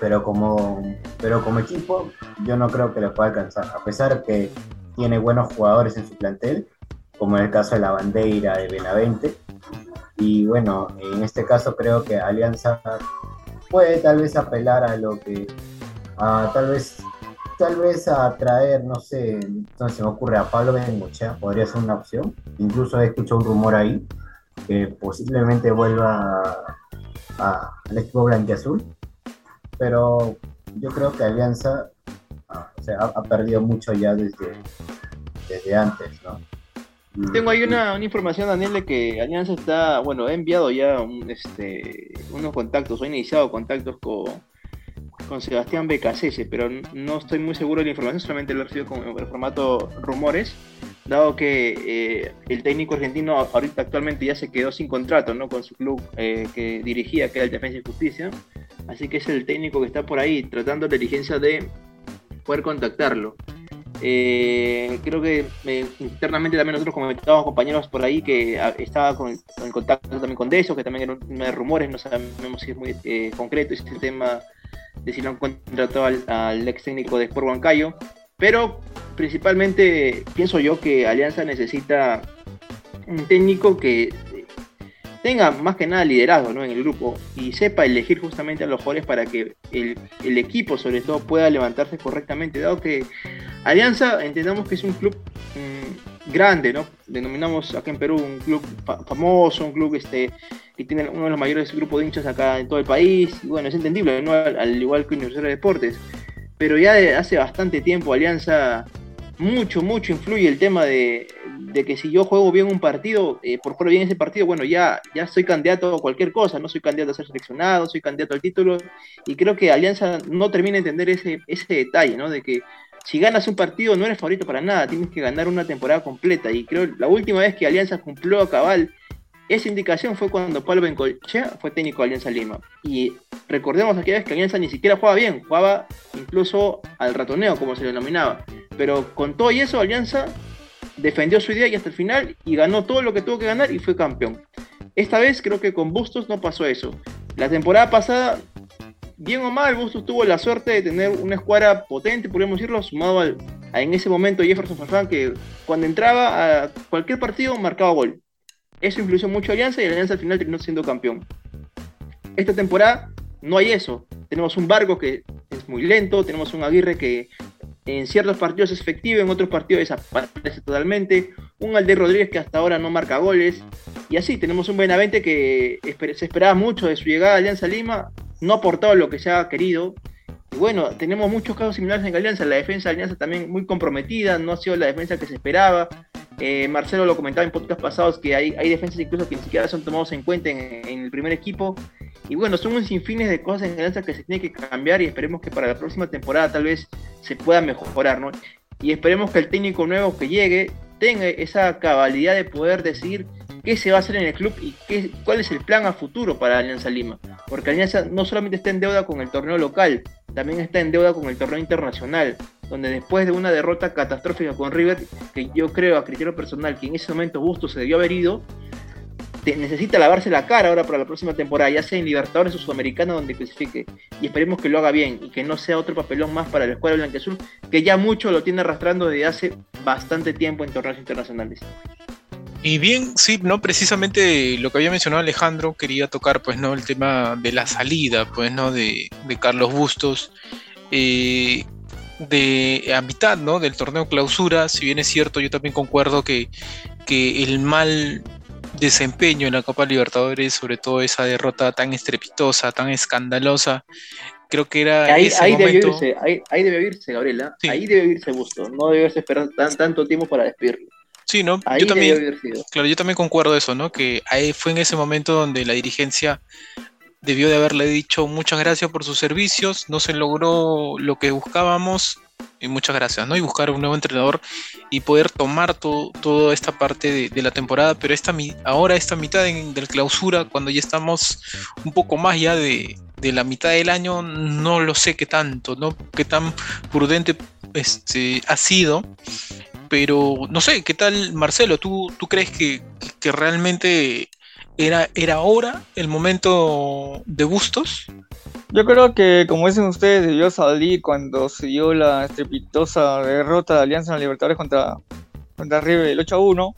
pero como, pero como equipo yo no creo que le pueda alcanzar, a pesar que tiene buenos jugadores en su plantel, como en el caso de la bandera de Benavente. Y bueno, en este caso creo que Alianza puede tal vez apelar a lo que, a, tal vez tal vez a traer, no sé, entonces se me ocurre a Pablo Bengochea, podría ser una opción. Incluso he escuchado un rumor ahí que posiblemente vuelva al equipo blanquiazul. Pero yo creo que Alianza ah, ha, perdido mucho ya desde, desde antes, ¿no? Tengo ahí una, información, Daniel, de que Alianza está, bueno, ha enviado ya este, unos contactos, o ha iniciado contactos con, con Sebastián Becasese, pero no estoy muy seguro de la información, solamente lo he recibido como en formato rumores, dado que eh, el técnico argentino ahorita actualmente ya se quedó sin contrato, ¿no? Con su club eh, que dirigía, que era el Defensa y Justicia, así que es el técnico que está por ahí tratando la diligencia de poder contactarlo. Eh, creo que eh, internamente también nosotros comentábamos compañeros por ahí que ah, estaba en contacto también con Deso, que también era un tema de rumores, no sabemos si es muy eh, concreto ese tema de si lo han contratado al, al ex técnico de Sport Huancayo, pero principalmente pienso yo que Alianza necesita un técnico que tenga más que nada liderazgo ¿no? en el grupo y sepa elegir justamente a los jugadores para que el, el equipo sobre todo pueda levantarse correctamente, dado que Alianza entendamos que es un club mm, grande, ¿no? Denominamos acá en Perú un club fa- famoso, un club este, que tiene uno de los mayores grupos de hinchas acá en todo el país, y bueno, es entendible, ¿no? Al, al igual que Universidad de Deportes. Pero ya de hace bastante tiempo Alianza mucho, mucho influye el tema de, de que si yo juego bien un partido, eh, por jugar bien ese partido, bueno, ya, ya soy candidato a cualquier cosa, no soy candidato a ser seleccionado, soy candidato al título, y creo que Alianza no termina de entender ese, ese detalle, ¿no? De que si ganas un partido no eres favorito para nada, tienes que ganar una temporada completa. Y creo la última vez que Alianza cumplió a cabal esa indicación fue cuando Pablo Bencolchea fue técnico de Alianza Lima. Y recordemos aquella vez que Alianza ni siquiera jugaba bien, jugaba incluso al ratoneo, como se le denominaba. Pero con todo y eso, Alianza defendió su idea y hasta el final y ganó todo lo que tuvo que ganar y fue campeón. Esta vez creo que con Bustos no pasó eso. La temporada pasada bien o mal, Bustos tuvo la suerte de tener una escuadra potente, podríamos decirlo, sumado al, en ese momento Jefferson Farfán, que cuando entraba a cualquier partido marcaba gol. Eso influyó mucho a Alianza y Alianza al final terminó siendo campeón. Esta temporada no hay eso. Tenemos un Barco que es muy lento, tenemos un Aguirre que en ciertos partidos es efectivo, en otros partidos desaparece totalmente, un Alder Rodríguez que hasta ahora no marca goles, y así tenemos un Benavente que se esperaba mucho de su llegada a Alianza Lima, no ha aportado lo que se ha querido. Y bueno, tenemos muchos casos similares en Alianza. La defensa de Alianza también muy comprometida, no ha sido la defensa que se esperaba. Eh, Marcelo lo comentaba en podcast pasados que hay, defensas incluso que ni siquiera son tomados en cuenta en, en el primer equipo. Y bueno, son un sinfines de cosas en Alianza que se tiene que cambiar y esperemos que para la próxima temporada tal vez se pueda mejorar, ¿no? Y esperemos que el técnico nuevo que llegue tenga esa cabalidad de poder decir qué se va a hacer en el club y qué, cuál es el plan a futuro para Alianza Lima. Porque Alianza no solamente está en deuda con el torneo local, también está en deuda con el torneo internacional, donde después de una derrota catastrófica con River, que yo creo a criterio personal que en ese momento Busto se debió haber ido, necesita lavarse la cara ahora para la próxima temporada, ya sea en Libertadores o Sudamericana donde clasifique. Y esperemos que lo haga bien y que no sea otro papelón más para la escuadra blanqueazul, que ya mucho lo tiene arrastrando desde hace bastante tiempo en torneos internacionales. Y bien, sí, no, precisamente lo que había mencionado Alejandro, quería tocar, pues, ¿no? El tema de la salida, pues, ¿no? De, de Carlos Bustos. eh, de a mitad, ¿no? Del torneo clausura, si bien es cierto, yo también concuerdo que, que el mal desempeño en la Copa Libertadores, sobre todo esa derrota tan estrepitosa, tan escandalosa, creo que era Ahí, ese ahí momento. irse, ahí, ahí debió irse, Gabriela. Sí. Ahí debió irse Busto. No debió haberse esperado tan, tanto tiempo para despedirlo. Sí, ¿no? Ahí Yo también. Claro, yo también concuerdo eso, ¿no? Que ahí fue en ese momento donde la dirigencia debió de haberle dicho muchas gracias por sus servicios, no se logró lo que buscábamos y muchas gracias, ¿no? Y buscar un nuevo entrenador y poder tomar to- toda esta parte de, de la temporada, pero esta mi- ahora esta mitad en- del clausura, cuando ya estamos un poco más ya de, de la mitad del año, no lo sé qué tanto, ¿no? Qué tan prudente este, ha sido pero no sé, ¿qué tal Marcelo? ¿Tú, tú crees que, que realmente era, era ahora el momento de Bustos? Yo creo que, como dicen ustedes, debió salir cuando se dio la estrepitosa derrota de Alianza en la Libertadores contra, contra River el 8 a 1.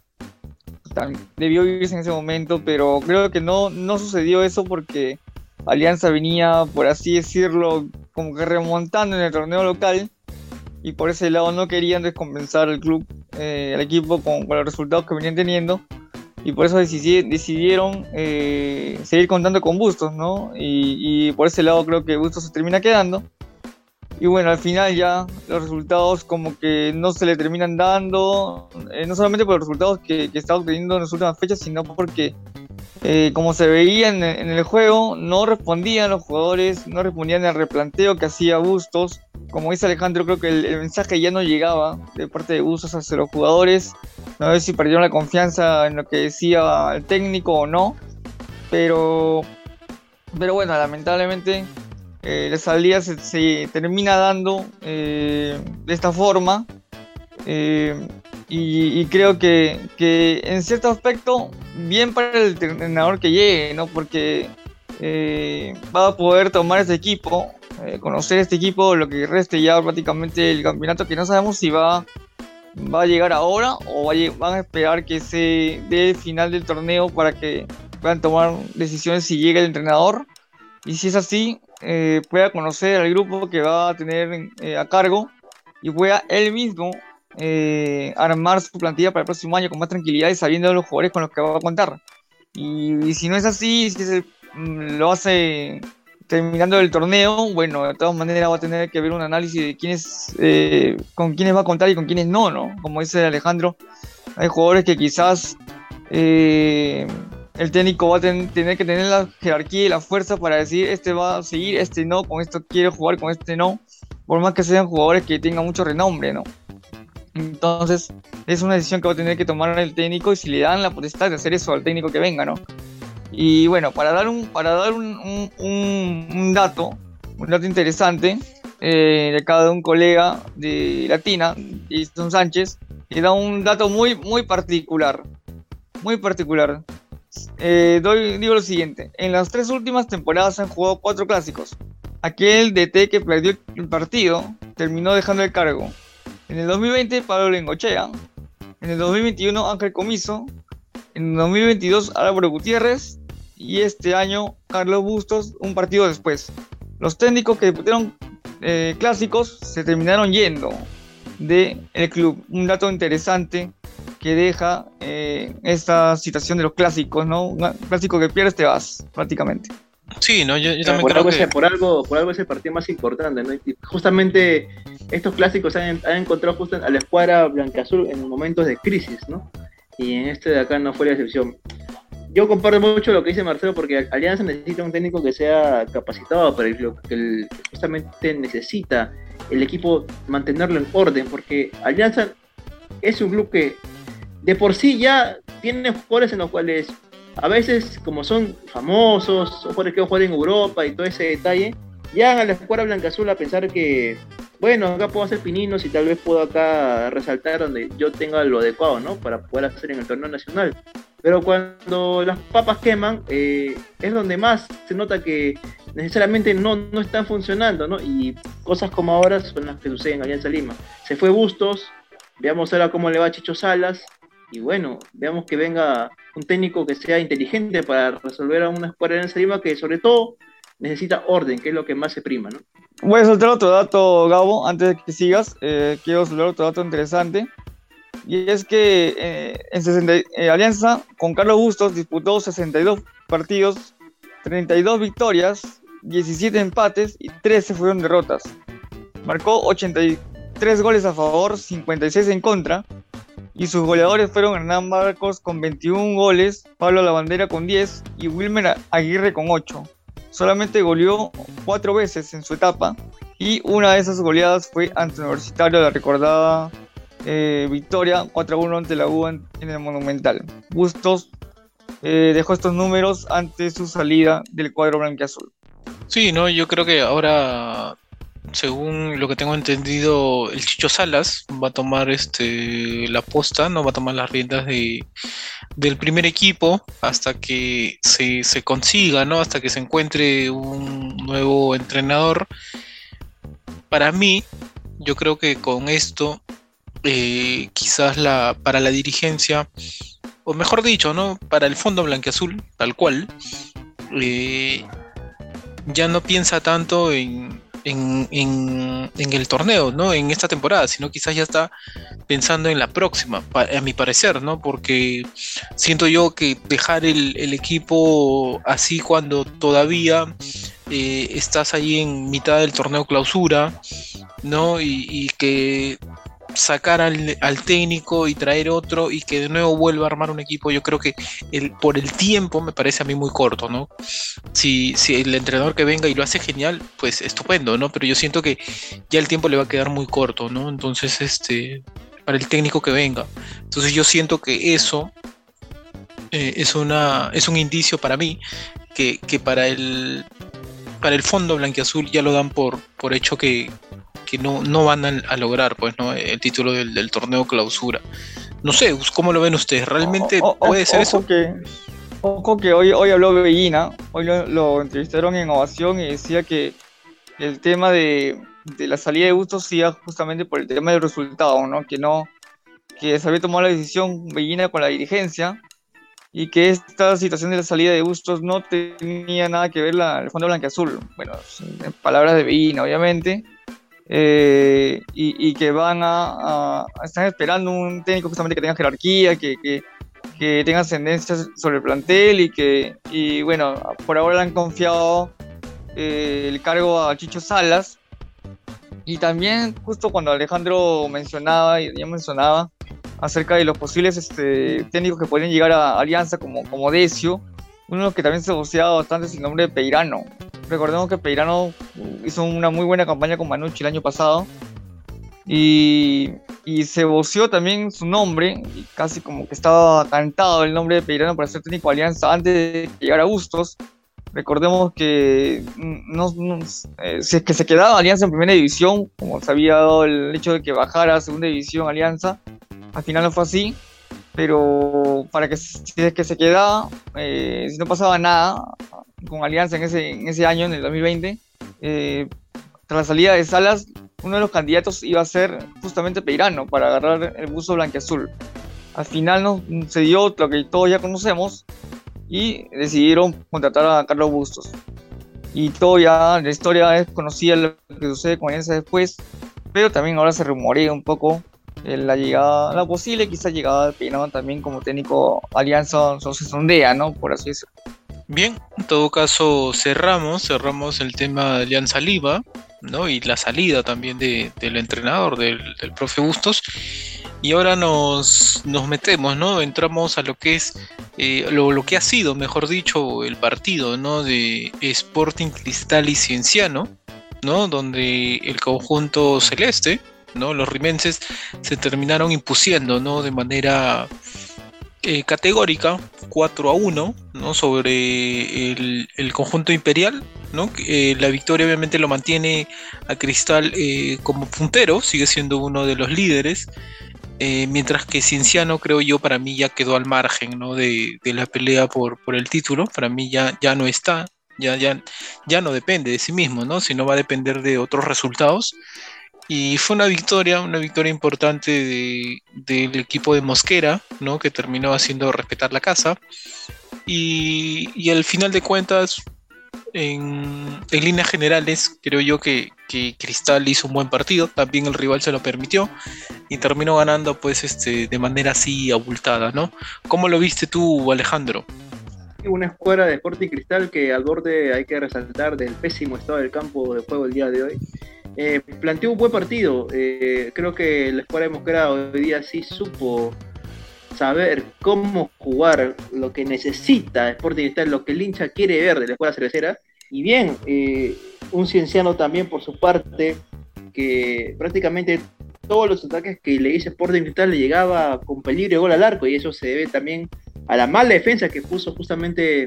Tam- Debió irse en ese momento, pero creo que no, no sucedió eso porque Alianza venía, por así decirlo, como que remontando en el torneo local. Y por ese lado no querían descompensar al club, eh, al equipo con, con los resultados que venían teniendo y por eso decidi- decidieron eh, seguir contando con Bustos, ¿no? Y, y por ese lado creo que Bustos se termina quedando. Y bueno, al final ya los resultados como que no se le terminan dando, eh, no solamente por los resultados que, que está obteniendo en las últimas fechas, sino porque eh, como se veía en, el- juego, no respondían los jugadores, no respondían al replanteo que hacía Bustos. Como dice Alejandro, creo que el, mensaje ya no llegaba de parte de Bustos hacia los jugadores. No sé si perdieron la confianza en lo que decía el técnico o no. Pero, pero bueno, lamentablemente eh, la salida se, se termina dando eh, de esta forma. Eh, y, y creo que, que en cierto aspecto, bien para el entrenador que llegue, ¿no? Porque eh, va a poder tomar este equipo, eh, conocer este equipo, lo que reste ya prácticamente el campeonato, que no sabemos si va, va a llegar ahora o va a van a esperar que se dé el final del torneo para que puedan tomar decisiones si llega el entrenador. Y si es así, eh, pueda conocer al grupo que va a tener a cargo y pueda él mismo eh, armar su plantilla para el próximo año con más tranquilidad y sabiendo los jugadores con los que va a contar. Y, si no es así, si se, mm, lo hace terminando el torneo, bueno, de todas maneras va a tener que ver un análisis de quiénes, eh, con quiénes va a contar y con quiénes no, ¿no? Como dice Alejandro, hay jugadores que quizás eh, el técnico va a ten- tener que tener la jerarquía y la fuerza para decir este va a seguir, este no, con esto quiere jugar, con este no, por más que sean jugadores que tengan mucho renombre, ¿no? Entonces, es una decisión que va a tener que tomar el técnico y si le dan la potestad de hacer eso al técnico que venga, ¿no? Y bueno, para dar un, para dar un, un- dato, un dato interesante, eh, de acá un colega de Latina, Jason Sánchez, que da un dato muy, muy particular. Muy particular. Eh, doy, digo lo siguiente: en las tres últimas temporadas han jugado cuatro clásicos. Aquel DT que perdió el partido terminó dejando el cargo. En el 2020, Pablo Lengochea. En el 2021, Ángel Comiso. En el 2022, Álvaro Gutiérrez. Y este año, Carlos Bustos, un partido después. Los técnicos que disputaron eh, clásicos se terminaron yendo del club. Un dato interesante que deja eh, esta situación de los clásicos, ¿no? Un clásico que pierdes te vas, prácticamente. Sí, no, yo, yo también por, creo algo que... ese- por, algo, por algo es el partido más importante, ¿no? Y justamente estos clásicos han, han encontrado justo a la escuadra blanca-azul en momentos de crisis, ¿no? Y en este de acá no fue la excepción. Yo comparto mucho lo que dice Marcelo porque Alianza necesita un técnico que sea capacitado para el club, que, el- que justamente necesita el equipo mantenerlo en orden, porque Alianza es un club que de por sí ya tiene jugadores en los cuales a veces, como son famosos, son jugadores que juegan en Europa y todo ese detalle, llegan a la escuadra blanca azul a pensar que, bueno, acá puedo hacer pininos y tal vez puedo acá resaltar donde yo tenga lo adecuado, ¿no? Para poder hacer en el torneo nacional. Pero cuando las papas queman, eh, es donde más se nota que necesariamente no, no están funcionando, ¿no? Y cosas como ahora son las que suceden en Alianza Lima. Se fue Bustos, veamos ahora cómo le va a Chicho Salas, y bueno, veamos que venga un técnico que sea inteligente para resolver a una escuadra Alianza Lima que sobre todo necesita orden, que es lo que más se prima, ¿no? Voy a soltar otro dato, Gabo, antes de que sigas. eh, quiero soltar otro dato interesante. Y es que eh, en 60 eh, Alianza, con Carlos Bustos, disputó 62 partidos, 32 victorias, 17 empates y 13 fueron derrotas. Marcó 83 goles a favor, 56 en contra. Y sus goleadores fueron Hernán Marcos con 21 goles, Pablo Lavandera con 10 y Wilmer Aguirre con 8 solamente goleó cuatro veces en su etapa y una de esas goleadas fue ante Universitario, la recordada eh, victoria 4-1 ante la U en, el Monumental. Bustos eh, dejó estos números ante su salida del cuadro blanquiazul. Sí, no, yo creo que ahora, según lo que tengo entendido, el Chicho Salas va a tomar este la posta, no va a tomar las riendas de, del primer equipo hasta que se, se consiga, ¿no? Hasta que se encuentre un nuevo entrenador. Para mí, yo creo que con esto, eh, quizás la, para la dirigencia, o mejor dicho, ¿no? Para el fondo blanqueazul, tal cual, eh, ya no piensa tanto en, en, en, el torneo, ¿no? En esta temporada, sino quizás ya está pensando en la próxima, a mi parecer, ¿no? Porque siento yo que dejar el, el equipo así cuando todavía eh, estás ahí en mitad del torneo clausura, ¿no? Y que sacar al, técnico y traer otro y que de nuevo vuelva a armar un equipo, yo creo que el, por el tiempo me parece a mí muy corto, ¿no? Si, si el entrenador que venga y lo hace genial, pues estupendo, ¿no? Pero yo siento que ya el tiempo le va a quedar muy corto, ¿no? Entonces, este, para el técnico que venga. Entonces yo siento que eso eh, es, una, es un indicio para mí que, que para el para el fondo blanquiazul ya lo dan por, por hecho que, que no, no van a, lograr pues, ¿no? el título del, torneo clausura. No sé, ¿cómo lo ven ustedes? ¿Realmente puede ser eso? Que, ojo que hoy, hoy habló Bellina, hoy lo, entrevistaron en Ovación y decía que el tema de, de la salida de Bustos sea justamente por el tema del resultado, ¿no? Que no, que se había tomado la decisión Bellina con la dirigencia y que esta situación de la salida de Bustos no tenía nada que ver la, el fondo blanqueazul. Bueno, en palabras de Bellina, obviamente eh, y, que van a, Están esperando un técnico justamente que tenga jerarquía, que, que, tenga ascendencia sobre el plantel y que, y bueno, por ahora le han confiado eh, el cargo a Chicho Salas. Y también, justo cuando Alejandro mencionaba, y ya mencionaba, acerca de los posibles este, técnicos que pueden llegar a Alianza como, como Decio, uno que también se boceaba bastante es el nombre de Peirano. Recordemos que Peirano hizo una muy buena campaña con Manucci el año pasado. Y, y se voció también su nombre, y casi como que estaba cantado el nombre de Peirano para ser técnico de Alianza antes de llegar a Bustos. Recordemos que no, eh, si es que se quedaba Alianza en primera división, como se había dado el hecho de que bajara a segunda división Alianza, al final no fue así pero para que si es que se quedaba, eh, si no pasaba nada con Alianza en ese, en ese año, en el 2020, eh, tras la salida de Salas, uno de los candidatos iba a ser justamente Peirano para agarrar el buzo blanqueazul. Al final no, se dio lo que todos ya conocemos y decidieron contratar a Carlos Bustos. Y todo ya, la historia es conocida lo que sucede con Alianza después, pero también ahora se rumorea un poco la llegada, la posible quizá llegada de Peinado también como técnico Alianza se sondea, ¿no? Por así decirlo. Bien, en todo caso cerramos, cerramos el tema de Alianza Liva, ¿no? Y la salida también de, del entrenador, del, del, profe Bustos. Y ahora nos, nos metemos, ¿no? Entramos a lo que es, eh, lo, lo, que ha sido, mejor dicho, el partido, ¿no? De Sporting Cristal y Cienciano, ¿no? Donde el conjunto celeste los rimenses se terminaron impusiendo, ¿no? De manera eh, categórica, 4 a 1, ¿no? Sobre el, conjunto imperial, ¿no? Eh, la victoria obviamente lo mantiene a Cristal eh, como puntero, sigue siendo uno de los líderes. mientras que Cienciano, creo yo, para mí ya quedó al margen ¿no? de, la pelea por, por, el título. Para mí ya, ya no está, ya, ya, ya no depende de sí mismo, ¿no? sino va a depender de otros resultados. Y fue una victoria, una victoria importante del equipo de Mosquera, ¿no? que terminó haciendo respetar la casa. Y, al final de cuentas, en, líneas generales, creo yo que, Cristal hizo un buen partido, también el rival se lo permitió y terminó ganando pues este de manera así abultada, ¿no? ¿Cómo lo viste tú, Alejandro? Una escuadra de Sporting Cristal que al borde hay que resaltar del pésimo estado del campo de juego el día de hoy eh, planteó un buen partido. Eh, creo que la escuadra de Mosquera hoy día sí supo saber cómo jugar lo que necesita Sporting Cristal, lo que el hincha quiere ver de la escuadra cervecera. Y bien, eh, un cienciano también por su parte, que prácticamente todos los ataques que le hizo Sporting Cristal le llegaba con peligro de gol al arco, y eso se debe también a la mala defensa que puso justamente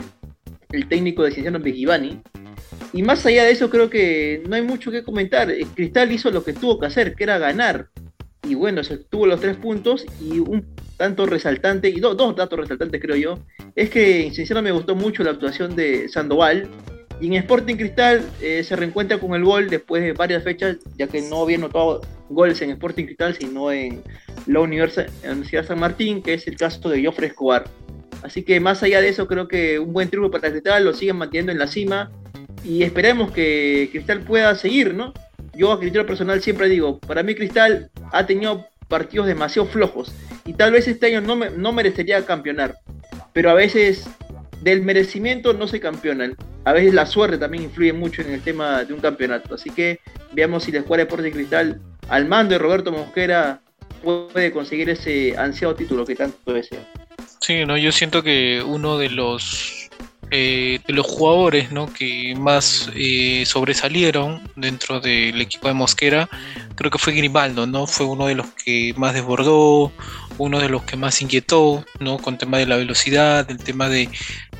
el técnico de Cienciano Begivani, y más allá de eso, creo que no hay mucho que comentar. Eh, Cristal hizo lo que tuvo que hacer, que era ganar. Y bueno, se tuvo los tres puntos y un tanto resaltante, y dos datos resaltantes creo yo, es que sinceramente me gustó mucho la actuación de Sandoval. Y en Sporting Cristal eh, se reencuentra con el gol después de varias fechas, ya que no había notado goles en Sporting Cristal, sino en la Universidad, San Martín, que es el caso de Joffre Escobar. Así que más allá de eso, creo que un buen triunfo para Cristal, lo siguen manteniendo en la cima y esperemos que Cristal pueda seguir, ¿no? Yo a criterio personal siempre digo, para mí Cristal ha tenido partidos demasiado flojos y tal vez este año no, merecería campeonar, pero a veces del merecimiento no se campeonan. A veces la suerte también influye mucho en el tema de un campeonato. Así que veamos si la de Deportes Cristal, al mando de Roberto Mosquera, puede conseguir ese ansiado título que tanto desea. Sí, no, yo siento que uno de los eh, de los jugadores ¿no? que más eh, sobresalieron dentro del equipo de Mosquera, creo que fue Grimaldo, ¿no? Fue uno de los que más desbordó, uno de los que más inquietó, ¿no? Con tema de la velocidad, el tema de,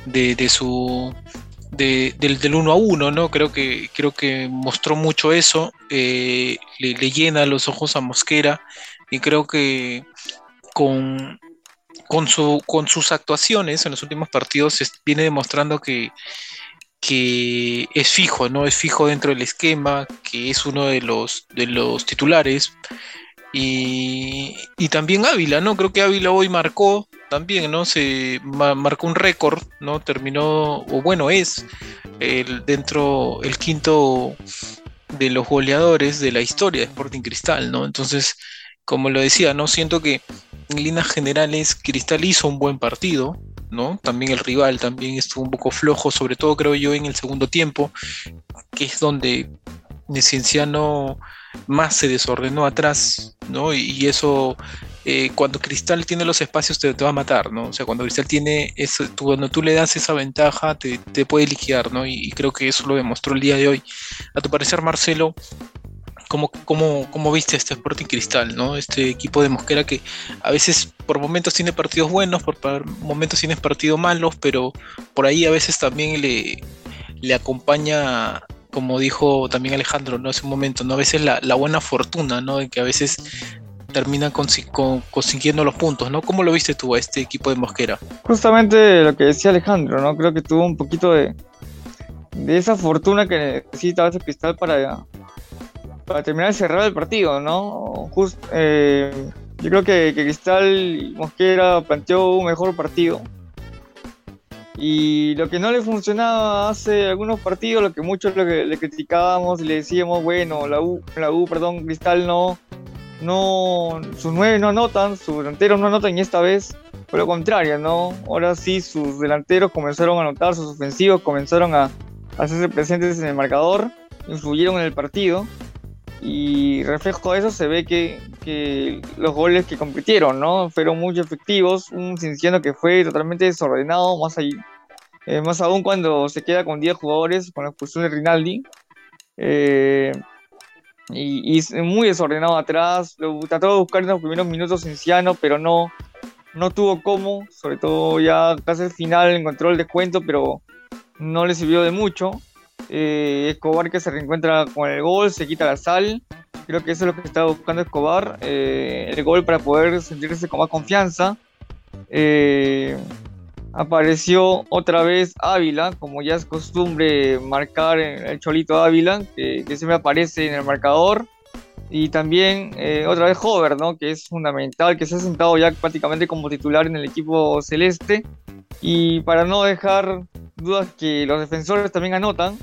de, su del, uno a uno, ¿no? Creo que, creo que mostró mucho eso, eh, le, llena los ojos a Mosquera y creo que con, con, su, con sus actuaciones en los últimos partidos viene demostrando que, que es fijo, ¿no? Es fijo dentro del esquema, que es uno de los, de los titulares. Y, y también Ávila, ¿no? Creo que Ávila hoy marcó también, ¿no? Se marcó un récord, ¿no? Terminó, o bueno, es el, dentro el quinto de los goleadores de la historia de Sporting Cristal, ¿no? Entonces, como lo decía, ¿no? Siento que en líneas generales Cristal hizo un buen partido, ¿no? También el rival también estuvo un poco flojo, sobre todo creo yo en el segundo tiempo, que es donde Cienciano más se desordenó atrás, ¿no? Y, eso eh, cuando Cristal tiene los espacios te, va a matar, ¿no? O sea, cuando Cristal tiene eso, cuando tú le das esa ventaja te, puede liquidar, ¿no? Y, creo que eso lo demostró el día de hoy. A tu parecer, Marcelo, ¿cómo, cómo, viste este Sporting Cristal, ¿no? Este equipo de Mosquera que a veces por momentos tiene partidos buenos, por, momentos tiene partidos malos, pero por ahí a veces también le, le acompaña como dijo también Alejandro, ¿no? Hace un momento, ¿no? A veces la, la buena fortuna, ¿no? De que a veces terminan consiguiendo los puntos, ¿no? ¿Cómo lo viste tú a este equipo de Mosquera? Justamente lo que decía Alejandro, ¿no? Creo que tuvo un poquito de, de esa fortuna que necesita ese Cristal para, para terminar de cerrar el partido, ¿no? Just, eh, yo creo que, Cristal Mosquera planteó un mejor partido. Y lo que no le funcionaba hace algunos partidos, lo que muchos le criticábamos y le decíamos, bueno, la U, la U, perdón, Cristal no, no, sus nueve no anotan, sus delanteros no anotan y esta vez fue lo contrario, ¿no? Ahora sí sus delanteros comenzaron a anotar, sus ofensivos comenzaron a, hacerse presentes en el marcador, influyeron en el partido y reflejo de eso se ve que, que, los goles que compitieron, ¿no? Fueron muy efectivos, un Cinciano que fue totalmente desordenado, más, ahí, eh, más aún cuando se queda con 10 jugadores con la expulsión de Rinaldi. Eh, y, muy desordenado atrás. trató de buscar en los primeros minutos Cinciano, pero no, no tuvo cómo. Sobre todo ya casi al final encontró el descuento, pero no le sirvió de mucho. Eh, Escobar que se reencuentra con el gol, se quita la sal. Creo que eso es lo que estaba buscando Escobar. Eh, el gol para poder sentirse con más confianza. Eh, apareció otra vez Ávila, como ya es costumbre marcar el Cholito Ávila, que, que siempre aparece en el marcador. Y también otra vez Hover, ¿no? que es fundamental, que se ha sentado ya prácticamente como titular en el equipo celeste. Y para no dejar dudas que los defensores también anotan,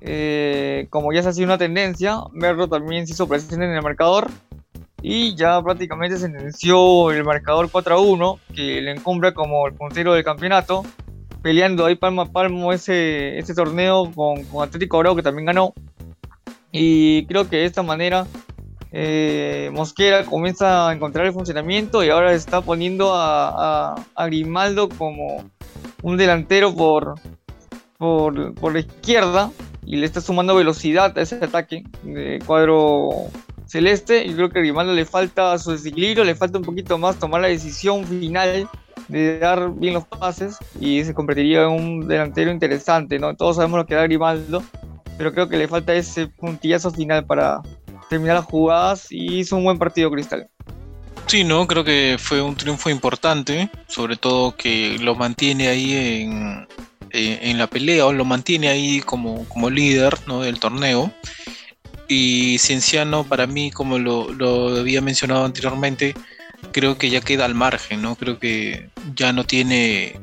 eh, como ya se ha sido una tendencia, Merlo también se hizo presente en el marcador y ya prácticamente sentenció el marcador 4 a 1, que le encumbra como el puntero del campeonato, peleando ahí palmo a palmo ese, ese torneo con, con Atlético Bravo, que también ganó. Y creo que de esta manera eh, Mosquera comienza a encontrar el funcionamiento y ahora está poniendo a, a, Grimaldo como un delantero por, por, por, la izquierda y le está sumando velocidad a ese ataque de cuadro celeste. y creo que a Grimaldo le falta su desequilibrio, le falta un poquito más tomar la decisión final de dar bien los pases y se convertiría en un delantero interesante, ¿no? Todos sabemos lo que da Grimaldo, pero creo que le falta ese puntillazo final para terminar las jugadas y hizo un buen partido Cristal. Sí, no, creo que fue un triunfo importante, sobre todo que lo mantiene ahí en, en la pelea o lo mantiene ahí como, como líder ¿no? del torneo y Cienciano, para mí, como lo, había mencionado anteriormente, creo que ya queda al margen, ¿no? Creo que ya no tiene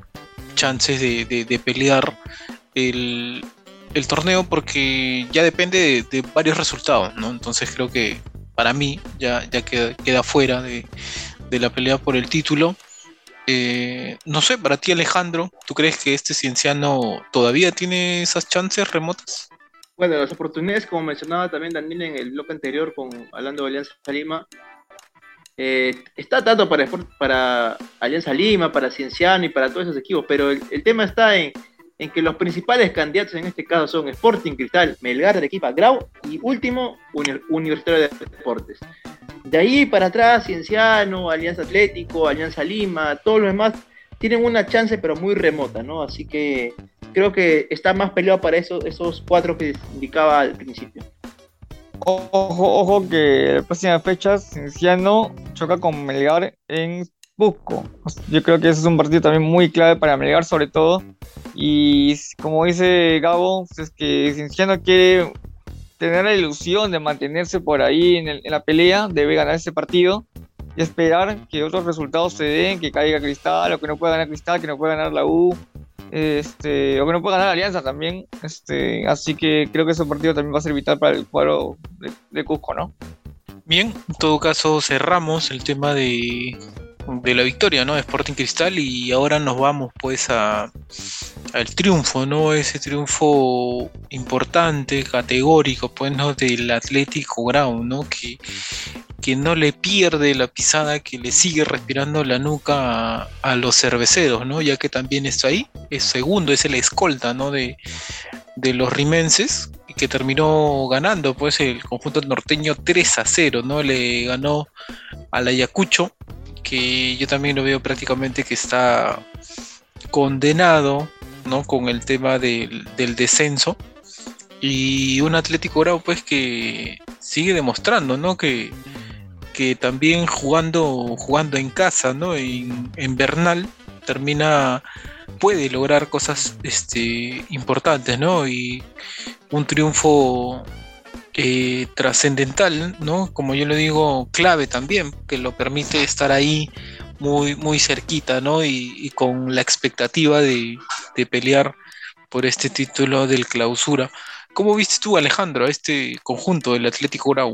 chances de, pelear el, el torneo porque ya depende de, varios resultados, ¿no? Entonces creo que para mí ya, queda, queda fuera de, la pelea por el título. Eh, no sé, para ti Alejandro, ¿tú crees que este cienciano todavía tiene esas chances remotas? Bueno, las oportunidades, como mencionaba también Daniel en el bloque anterior, con, hablando de Alianza Lima, eh, está tanto para Alianza Lima, para Cienciano y para todos esos equipos, pero el, tema está en, que los principales candidatos en este caso son Sporting Cristal, Melgar de Equipa, Grau y último Universitario de Deportes. De ahí para atrás, Cienciano, Alianza Atlético, Alianza Lima, todos los demás tienen una chance pero muy remota, ¿no? Así que creo que está más peleado para eso, esos cuatro que indicaba al principio. Ojo, ojo que la próxima fecha Cienciano choca con Melgar en Busco. Yo creo que ese es un partido también muy clave para Melgar sobre todo. Y como dice Gabo, pues es que Cienciano quiere tener la ilusión de mantenerse por ahí en, la pelea, debe ganar ese partido y esperar que otros resultados se den, que caiga Cristal o que no pueda ganar Cristal, que no pueda ganar la U este, o que no puede ganar Alianza también. Este, así que creo que ese partido también va a ser vital para el cuadro de, Cusco, ¿no? Bien, en todo caso cerramos el tema de, de la victoria, ¿no? Sporting Cristal y ahora nos vamos pues a al triunfo, ¿no? Ese triunfo importante, categórico, pues, ¿no? Del Atlético Grau, ¿no? Que que no le pierde la pisada, que le sigue respirando la nuca a, los cerveceros, ¿no? Ya que también está ahí, es segundo, es el escolta, ¿no? De, los rimenses, que terminó ganando, pues, el conjunto norteño 3 a 0, ¿no? Le ganó al Ayacucho, que yo también lo veo prácticamente que está condenado, ¿no? Con el tema del, descenso. Y un Atlético Grau, pues, que sigue demostrando, ¿no? Que, que también jugando, jugando en casa, ¿no? En, en Bernal termina, puede lograr cosas este, importantes, ¿no? Y un triunfo eh, trascendental, ¿no? Como yo le digo, clave también, que lo permite estar ahí muy, muy cerquita, ¿no? Y, con la expectativa de, pelear por este título del clausura. ¿Cómo viste tú, Alejandro, a este conjunto del Atlético Grau?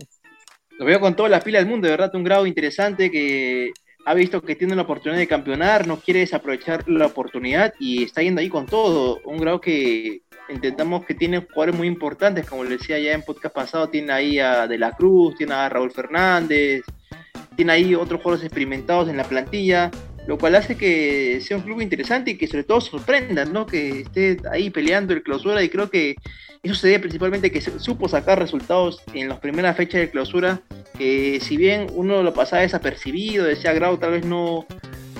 Lo veo con toda la fila del mundo, de verdad, un grado interesante que ha visto que tiene la oportunidad de campeonar, no quiere desaprovechar la oportunidad y está yendo ahí con todo. Un grado que intentamos que tiene jugadores muy importantes, como le decía ya en podcast pasado, tiene ahí a De la Cruz, tiene a Raúl Fernández, tiene ahí otros jugadores experimentados en la plantilla, lo cual hace que sea un club interesante y que sobre todo sorprenda, ¿no? Que esté ahí peleando el clausura y creo que eso se debe principalmente que supo sacar resultados en las primeras fechas de clausura, que si bien uno lo pasaba desapercibido, decía Grau tal vez no,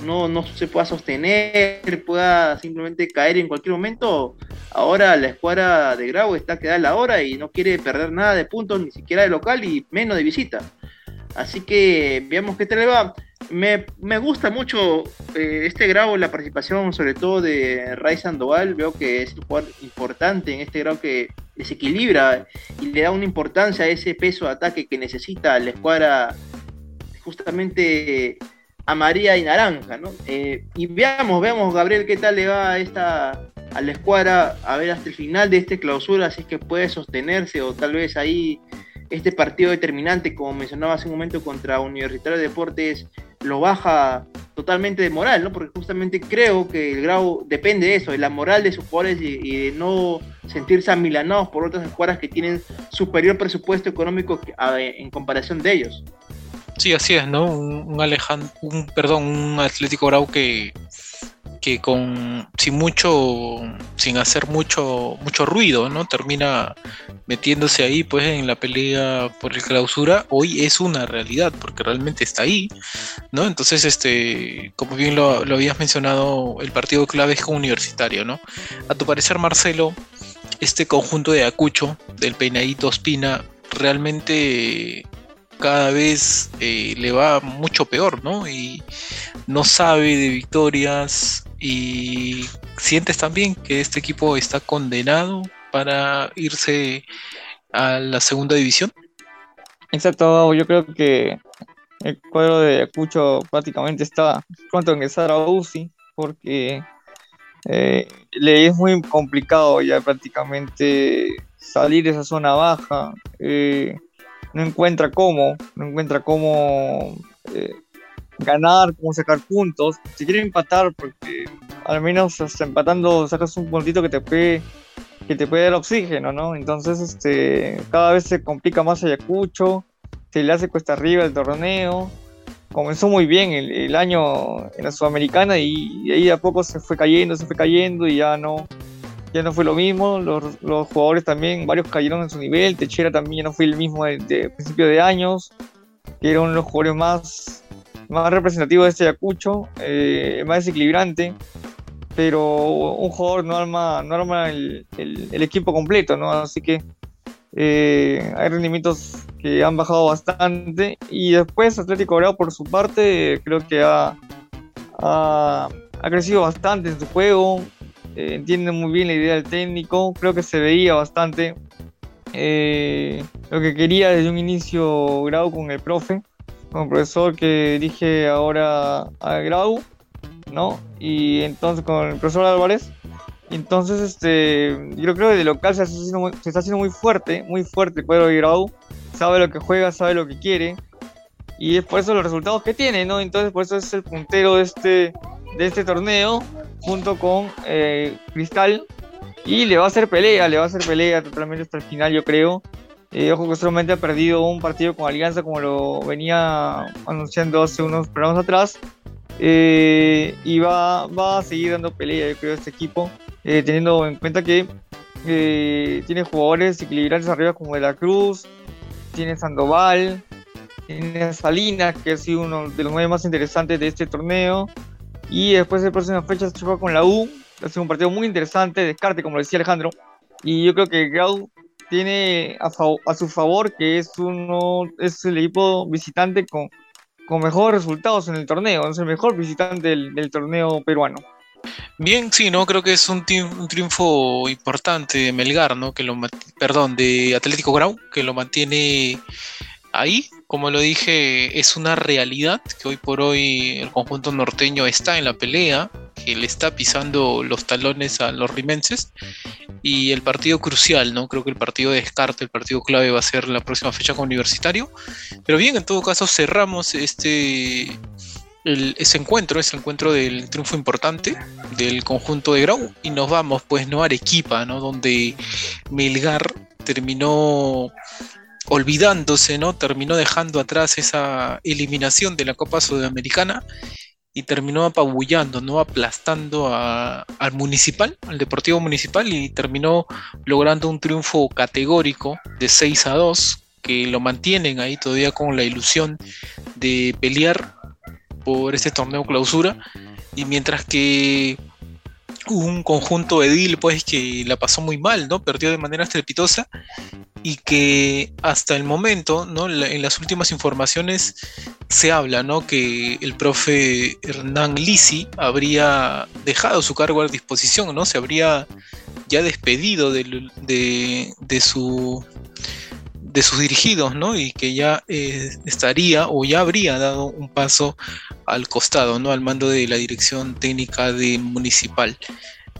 no, no se pueda sostener, pueda simplemente caer en cualquier momento, ahora la escuadra de Grau está quedada la hora y no quiere perder nada de puntos, ni siquiera de local y menos de visita. Así que veamos qué tal va. Me, gusta mucho eh, este grado, la participación sobre todo de Ray Sandoval. Veo que es un jugador importante en este grado que desequilibra y le da una importancia a ese peso de ataque que necesita la escuadra justamente amarilla y naranja. ¿no? Eh, y veamos, veamos, Gabriel, qué tal le va a, esta, a la escuadra a ver hasta el final de este clausura, si es que puede sostenerse o tal vez ahí este partido determinante, como mencionaba hace un momento, contra Universitario de Deportes, lo baja totalmente de moral, ¿no? Porque justamente creo que el grado depende de eso, de la moral de sus jugadores y, de no sentirse amilanados por otras escuadras que tienen superior presupuesto económico en comparación de ellos. Sí, así es, ¿no? Un, Alejandro, un perdón, un Atlético Grau que que con sin mucho sin hacer mucho mucho ruido no termina metiéndose ahí pues en la pelea por el clausura. Hoy es una realidad porque realmente está ahí no entonces este como bien lo, habías mencionado el partido clave es universitario no a tu parecer Marcelo este conjunto de Acucho del peinadito Espina realmente cada vez eh, le va mucho peor, ¿no? Y no sabe de victorias, y sientes también que este equipo está condenado para irse a la segunda división. Exacto, yo creo que el cuadro de Acucho prácticamente está pronto a ingresar a UCI porque eh, le es muy complicado ya prácticamente salir de esa zona baja. Eh, no encuentra cómo, no encuentra cómo eh, ganar, cómo sacar puntos. Si quiere empatar, porque al menos hasta empatando sacas un puntito que te puede que te puede dar oxígeno, ¿no? Entonces, este, cada vez se complica más Ayacucho, se le hace cuesta arriba el torneo. Comenzó muy bien el, año en la Sudamericana y, ahí a poco se fue cayendo, se fue cayendo y ya no, ya no fue lo mismo. Los, los jugadores también, varios cayeron en su nivel. Techera también ya no fue el mismo de, principio de años, que era uno de los jugadores más, más representativos de este Ayacucho, eh, más desequilibrante pero un jugador no arma, no arma el, el, equipo completo, ¿no? Así que eh, hay rendimientos que han bajado bastante. Y después Atlético Grau, por su parte, creo que ha, ha, crecido bastante en su juego. Eh, entiende muy bien la idea del técnico. Creo que se veía bastante eh, lo que quería desde un inicio Grau con el profe, con el profesor que dije ahora a Grau ¿no? Y entonces con el profesor Álvarez. Entonces, este, yo creo que de local se, está haciendo muy fuerte, muy fuerte el cuadro de Grau. Sabe lo que juega, sabe lo que quiere. Y es por eso los resultados que tiene, ¿no? Entonces, por eso es el puntero de este, de este torneo, junto con eh, Cristal. Y le va a hacer pelea, le va a hacer pelea totalmente hasta el final, yo creo. Eh, ojo que solamente ha perdido un partido con Alianza, como lo venía anunciando hace unos programas atrás. Eh, y va, va a seguir dando pelea, yo creo, este equipo, teniendo en cuenta que tiene jugadores equilibrantes arriba como De tiene Sandoval, tiene Salinas, que ha sido uno de los nueve más interesantes de este torneo, y después de próxima fecha se juega con la U, ha sido un partido muy interesante, descarte, como decía Alejandro, y yo creo que Grau tiene a, a su favor que es uno es el equipo visitante con con mejores resultados en el torneo, es el mejor visitante del, torneo peruano. Bien, sí, no creo que es un, triunfo importante de Melgar, ¿no? Que lo perdón, de Atlético Grau, que lo mantiene ahí. Como lo dije, es una realidad que hoy por hoy el conjunto norteño está en la pelea, que le está pisando los talones a los rimenses y el partido crucial, ¿no? Creo que el partido de descarte, el partido clave va a ser la próxima fecha con Universitario. Pero bien, en todo caso cerramos este ese encuentro, ese encuentro del triunfo importante del conjunto de Grau y nos vamos pues no a Arequipa, ¿no? Donde Melgar terminó olvidándose, ¿no? Terminó dejando atrás esa eliminación de la Copa Sudamericana y terminó apabullando, ¿no? aplastando al municipal, al Deportivo Municipal y terminó logrando un triunfo categórico de 6 a 2 que lo mantienen ahí todavía con la ilusión de pelear por ese torneo clausura y mientras que un conjunto edil pues que la pasó muy mal, ¿no? Perdió de manera estrepitosa y que hasta el momento, ¿no? En las últimas informaciones se habla, ¿no? Que el profe Hernán Lisi habría dejado su cargo a disposición, ¿no? Se habría ya despedido de, de, su de sus dirigidos, ¿no? Y que ya eh, estaría o ya habría dado un paso al costado, ¿no? Al mando de la dirección técnica de Municipal.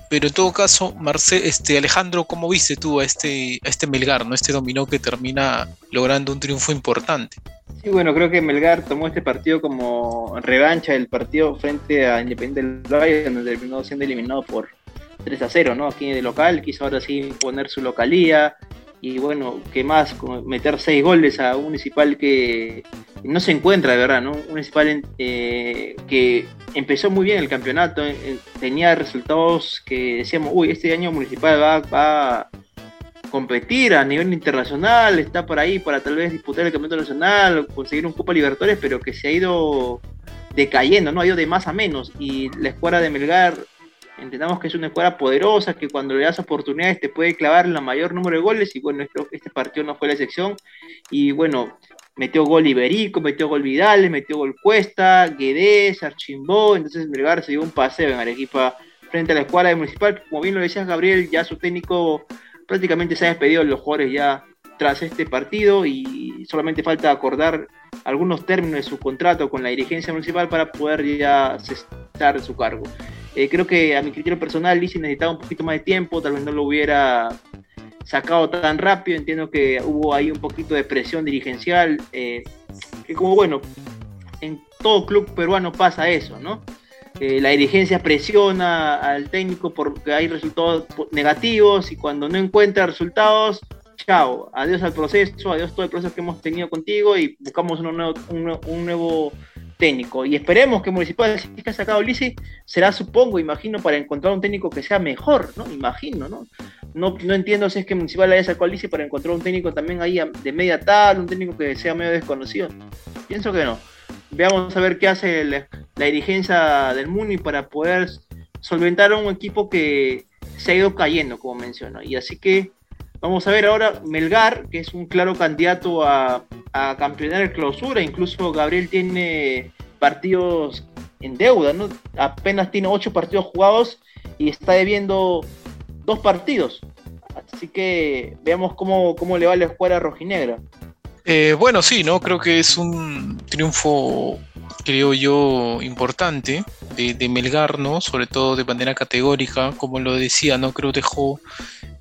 Pero en todo caso, Marce, este, Alejandro, ¿cómo viste tú a este, a este Melgar, ¿no? este dominó que termina logrando un triunfo importante? Sí, bueno, creo que Melgar tomó este partido como revancha del partido frente a Independiente del Valle, donde terminó siendo eliminado por 3 a 0, ¿no? Aquí de local, quiso ahora sí poner su localía, y bueno, ¿qué más? Meter seis goles a un municipal que no se encuentra, de verdad, ¿no? Un municipal eh, que empezó muy bien el campeonato, eh, tenía resultados que decíamos, uy, este año municipal va, a competir a nivel internacional, está por ahí para tal vez disputar el campeonato nacional, conseguir un Copa Libertadores, pero que se ha ido decayendo, ¿no? Ha ido de más a menos. Y la escuadra de Melgar Entendamos que es una escuadra poderosa, que cuando le das oportunidades te puede clavar la mayor número de goles, y bueno, este partido no fue la excepción. Y bueno, metió gol Iberico, metió gol Vidal, metió gol Cuesta, Guedes, Archimbó, entonces Melgar se dio un paseo en Arequipa frente a la escuadra de Municipal, como bien lo decías Gabriel, ya su técnico prácticamente se ha despedido de los jugadores ya tras este partido y solamente falta acordar algunos términos de su contrato con la dirigencia municipal para poder ya cesar su cargo. Eh, creo que a mi criterio personal, Lisi necesitaba un poquito más de tiempo, tal vez no lo hubiera sacado tan rápido. Entiendo que hubo ahí un poquito de presión dirigencial, eh, que como bueno, en todo club peruano pasa eso, ¿no? Eh, la dirigencia presiona al técnico porque hay resultados negativos y cuando no encuentra resultados, chao, adiós al proceso, adiós todo el proceso que hemos tenido contigo y buscamos un nuevo, un, nuevo técnico. Y esperemos que Municipal, si que ha sacado Lisi, será, supongo, imagino, para encontrar un técnico que sea mejor, ¿no? Imagino, ¿no? No, no entiendo si es que Municipal haya sacado a Lisi para encontrar un técnico también ahí de media tal, un técnico que sea medio desconocido. Pienso que no veamos a ver qué hace la, dirigencia del Muni para poder solventar a un equipo que se ha ido cayendo, como menciono. Y así que vamos a ver ahora Melgar, que es un claro candidato a, a campeonar el clausura. Incluso Gabriel tiene partidos en deuda, ¿no? Apenas tiene ocho partidos jugados y está debiendo dos partidos. Así que veamos cómo, cómo le va a la escuadra rojinegra. Eh, bueno, sí, ¿no? Creo que es un triunfo, creo yo, importante de, Melgar, ¿no? Sobre todo de manera categórica, como lo decía, ¿no? Creo dejó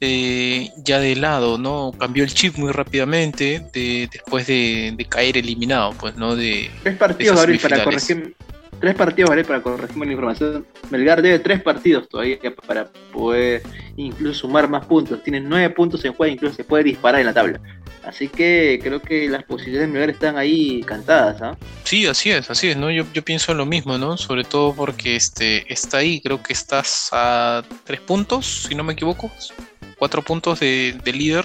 eh, ya de lado, ¿no? Cambió el chip muy rápidamente después de, caer eliminado, pues, ¿no? De, tres partidos, para corregir, tres partidos, para corregir la información. Melgar debe tres partidos todavía para poder incluso sumar más puntos. Tiene nueve puntos en juego, incluso se puede disparar en la tabla. Así que creo que las posibilidades de Melgar están ahí cantadas, ¿ah? Sí, así es, así es, ¿no? Yo, yo pienso lo mismo, ¿no? Sobre todo porque este está ahí, creo que estás a tres puntos, si no me equivoco, cuatro puntos de, líder.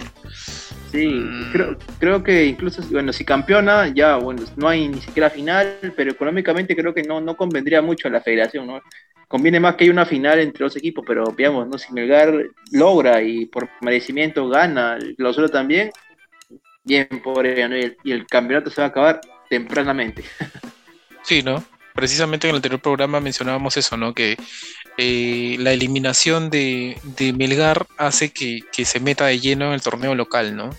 Sí, mm. creo, creo que incluso, bueno, si campeona, ya, bueno, no hay ni siquiera final, pero económicamente creo que no, no convendría mucho a la federación, ¿no? Conviene más que haya una final entre los equipos, pero veamos, ¿no? Si Melgar logra y por merecimiento gana el clausura también, bien por ella, y, el, campeonato se va a acabar tempranamente. Sí, ¿no? Precisamente en el anterior programa mencionábamos eso, ¿no? Que eh, la eliminación de, Melgar hace que, se meta de lleno en el torneo local, ¿no?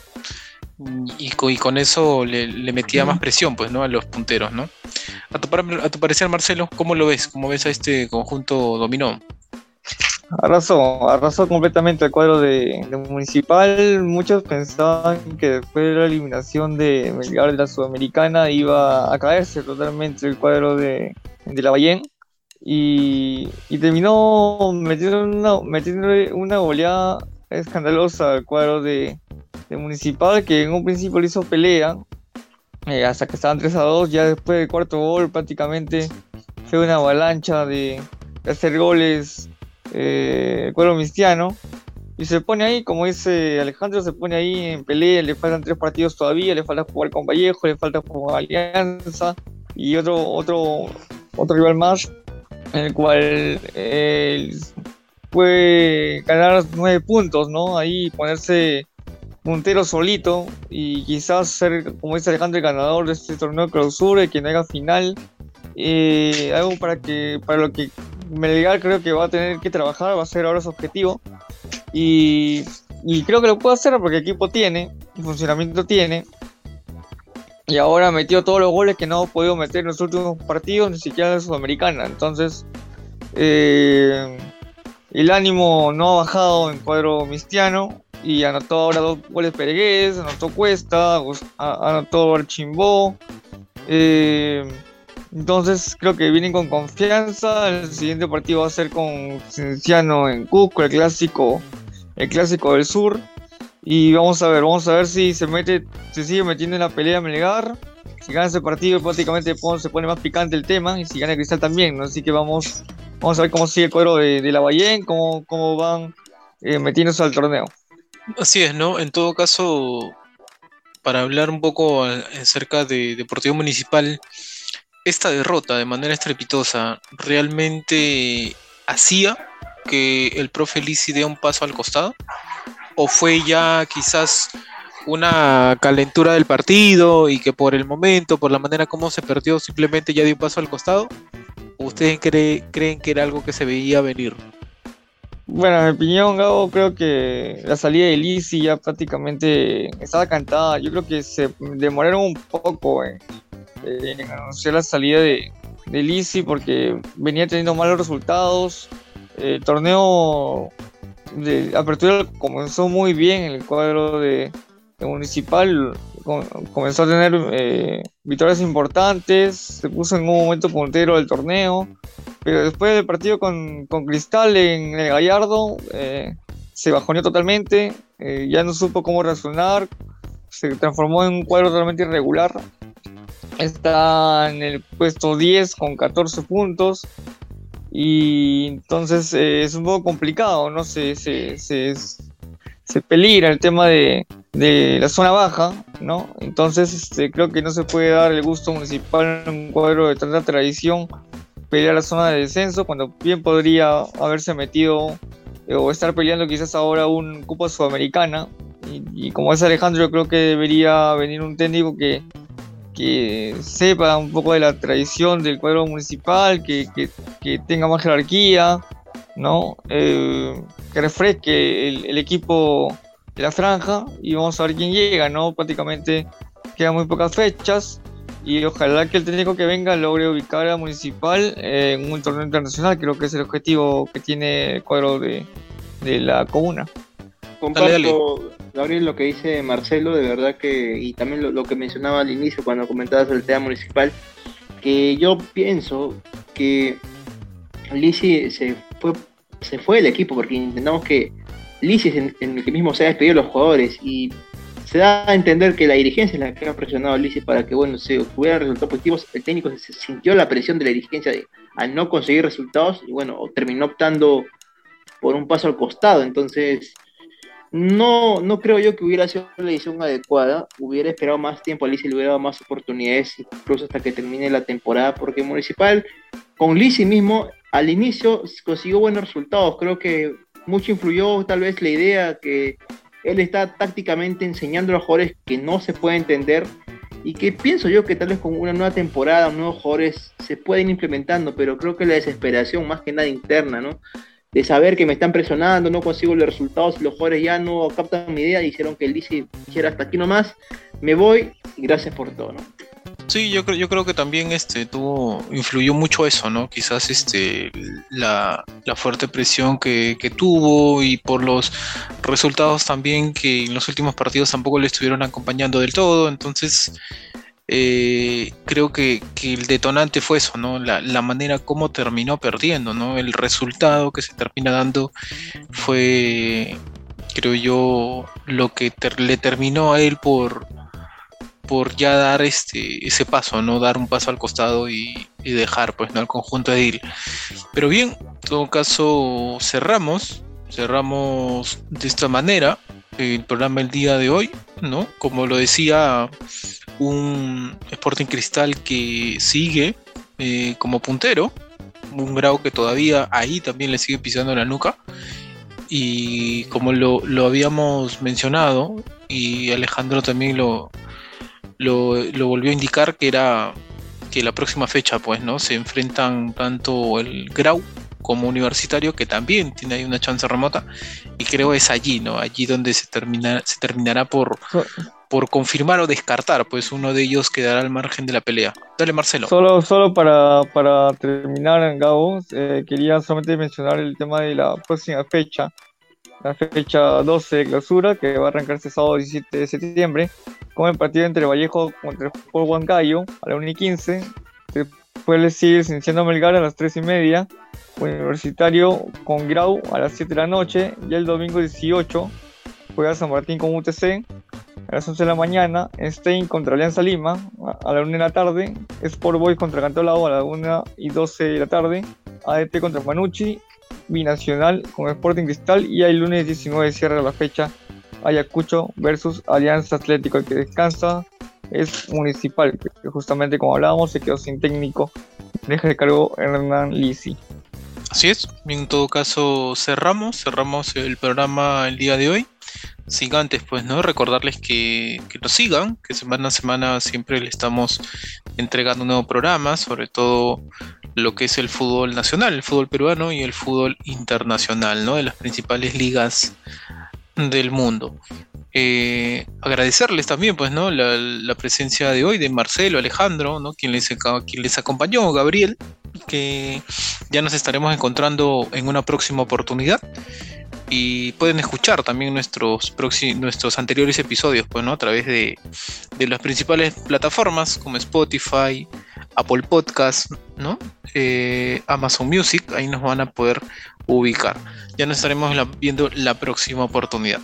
Y, con eso le, metía más presión, pues, ¿no? A los punteros, ¿no? A tu, a tu parecer, Marcelo, ¿cómo lo ves? ¿Cómo ves a este conjunto dominó? Arrasó, arrasó completamente el cuadro de, Municipal. Muchos pensaban que después de la eliminación de Melgar de la Sudamericana iba a caerse totalmente el cuadro de, de la Ballén. Y, terminó metiendo una, metiendo una goleada escandalosa al cuadro de, Municipal, que en un principio le hizo pelea, eh, hasta que estaban 3 a 2. Ya después del cuarto gol, prácticamente fue una avalancha de hacer goles eh, el cuadro mistiano. Y se pone ahí, como dice Alejandro, se pone ahí en pelea, le faltan tres partidos todavía, le falta jugar con Vallejo, le falta jugar Alianza y otro, otro, otro rival más, en el cual eh, puede ganar nueve puntos, ¿no? Ahí ponerse puntero solito y quizás ser, como dice Alejandro, el ganador de este torneo de clausura y que no haga final. Eh, algo para que para lo que Melgar creo que va a tener que trabajar, va a ser ahora su objetivo. Y, creo que lo puede hacer porque equipo tiene, funcionamiento tiene. Y ahora metió todos los goles que no ha podido meter en los últimos partidos, ni siquiera en Sudamericana. Entonces, eh, el ánimo no ha bajado en cuadro mistiano. Y anotó ahora dos goles Peregués, anotó Cuesta, anotó Archimbó. Eh, entonces creo que vienen con confianza. El siguiente partido va a ser con Cienciano en Cusco, el clásico, el clásico del sur. Y vamos a ver, vamos a ver si se mete, se sigue metiendo en la pelea Melgar. Si gana ese partido, prácticamente se pone más picante el tema. Y si gana Cristal también, Así que vamos, vamos a ver cómo sigue el cuadro de, la Ballén, cómo, cómo van eh, metiéndose al torneo. Así es, ¿no? En todo caso, para hablar un poco acerca de Deportivo Municipal, esta derrota de manera estrepitosa realmente hacía que el profe Lisi dé un paso al costado? ¿O fue ya quizás una calentura del partido y que por el momento, por la manera como se perdió, simplemente ya dio un paso al costado? ¿O ustedes creen que era algo que se veía venir? Bueno, en mi opinión, Gabo, creo que la salida de Lisi ya prácticamente estaba cantada. Yo creo que se demoraron un poco en, eh, anunciar la salida de, de Lisi porque venía teniendo malos resultados. el torneo de apertura comenzó muy bien en el cuadro de, Municipal, com- comenzó a tener eh, victorias importantes, se puso en un momento puntero del torneo, pero después del partido con, con Cristal en el Gallardo, eh, se bajoneó totalmente, eh, ya no supo cómo reaccionar, se transformó en un cuadro totalmente irregular. Está en el puesto 10 con 14 puntos. Y entonces eh, es un poco complicado, ¿no? Se, se, se, se peligra el tema de, de la zona baja, ¿no? Entonces este, creo que no se puede dar el gusto municipal en un cuadro de tanta tradición pelear la zona de descenso cuando bien podría haberse metido eh, o estar peleando quizás ahora un cupo sudamericana y, y como es Alejandro yo creo que debería venir un técnico que, que sepa un poco de la tradición del cuadro municipal que, que, que tenga más jerarquía no Eh, que refresque el, el equipo de la franja y vamos a ver quién llega no prácticamente quedan muy pocas fechas y ojalá que el técnico que venga logre ubicar a Municipal en un torneo internacional, creo que es el objetivo que tiene el cuadro de, de la comuna. Comparto, Dale, Gabriel, lo que dice Marcelo, de verdad que, y también lo, que mencionaba al inicio cuando comentabas el tema municipal, que yo pienso que Lisi se fue, se fue del equipo porque intentamos que Lisi en, en el que mismo se ha despedido de los jugadores y se da a entender que la dirigencia es la que ha presionado a Lisi para que bueno se hubieran resultados positivos. El técnico se sintió la presión de la dirigencia al no conseguir resultados y bueno, terminó optando por un paso al costado. Entonces, no, no creo yo que hubiera sido la decisión adecuada. Hubiera esperado más tiempo a Lisi, le hubiera dado más oportunidades, incluso hasta que termine la temporada, porque Municipal, con Lisi mismo, al inicio consiguió buenos resultados. Creo que mucho influyó tal vez la idea que él está tácticamente enseñando a los jugadores que no se puede entender y que pienso yo que tal vez con una nueva temporada, nuevos jugadores se pueden implementando, pero creo que la desesperación más que nada interna, ¿no? De saber que me están presionando, no consigo los resultados los jugadores ya no captan mi idea, hicieron que el DC dijera hasta aquí nomás, me voy y gracias por todo, ¿no? Sí, yo creo, yo creo que también este tuvo, influyó mucho eso, ¿no? Quizás este la, la fuerte presión que, que tuvo y por los resultados también que en los últimos partidos tampoco le estuvieron acompañando del todo. Entonces, eh, creo que, que el detonante fue eso, ¿no? La, la manera como terminó perdiendo, ¿no? El resultado que se termina dando fue, creo yo, lo que le terminó a él por por ya dar este ese paso, no dar un paso al costado y, y dejar pues no al conjunto de él. Pero bien, en todo caso cerramos, cerramos de esta manera el programa el día de hoy, ¿no? Como lo decía un Sporting Cristal que sigue eh, como puntero, un grado que todavía ahí también le sigue pisando la nuca. Y como lo, lo habíamos mencionado, y Alejandro también lo, lo, lo volvió a indicar que era que la próxima fecha pues no se enfrentan tanto el Grau como Universitario que también tiene ahí una chance remota y creo es allí no allí donde se termina se terminará por por confirmar o descartar pues uno de ellos quedará al margen de la pelea dale Marcelo Solo, solo para, para terminar, Gabo, eh, quería solamente mencionar el tema de la próxima fecha, la fecha 12 de clausura, que va a arrancar este sábado 17 de septiembre, con el partido entre Vallejo contra el Sport Huancayo a la 1 y 15. Después le sigue Cienciano Melgar a las 3 y media, Universitario con Grau a las 7 de la noche, y el domingo 18 juega San Martín con UTC a las 11 de la mañana, Stein contra Alianza Lima a la 1 de la tarde, Sport Boys contra Cantolao a la 1 y 12 de la tarde, ADT contra Manucci, Binacional con Sporting Cristal y el lunes 19 cierra la fecha Ayacucho versus Alianza Atlético, el que descansa es Municipal, que justamente como hablábamos se quedó sin técnico, deja de cargo Hernán Lisi. Así es, en todo caso cerramos, cerramos el programa el día de hoy. Sin antes, pues, ¿no? Recordarles que, que nos sigan, que semana a semana siempre le estamos entregando un nuevo programa, sobre todo lo que es el fútbol nacional, el fútbol peruano y el fútbol internacional, ¿no? De las principales ligas del mundo. Eh, agradecerles también, pues, ¿no? La, presencia de hoy de Marcelo, Alejandro, ¿no? Quien les, quien les acompañó, Gabriel, que ya nos estaremos encontrando en una próxima oportunidad. Y pueden escuchar también nuestros, nuestros anteriores episodios pues, ¿no? a través de, de las principales plataformas como Spotify, Apple Podcast, ¿no? Eh, Amazon Music, ahí nos van a poder ubicar. Ya nos estaremos viendo la próxima oportunidad.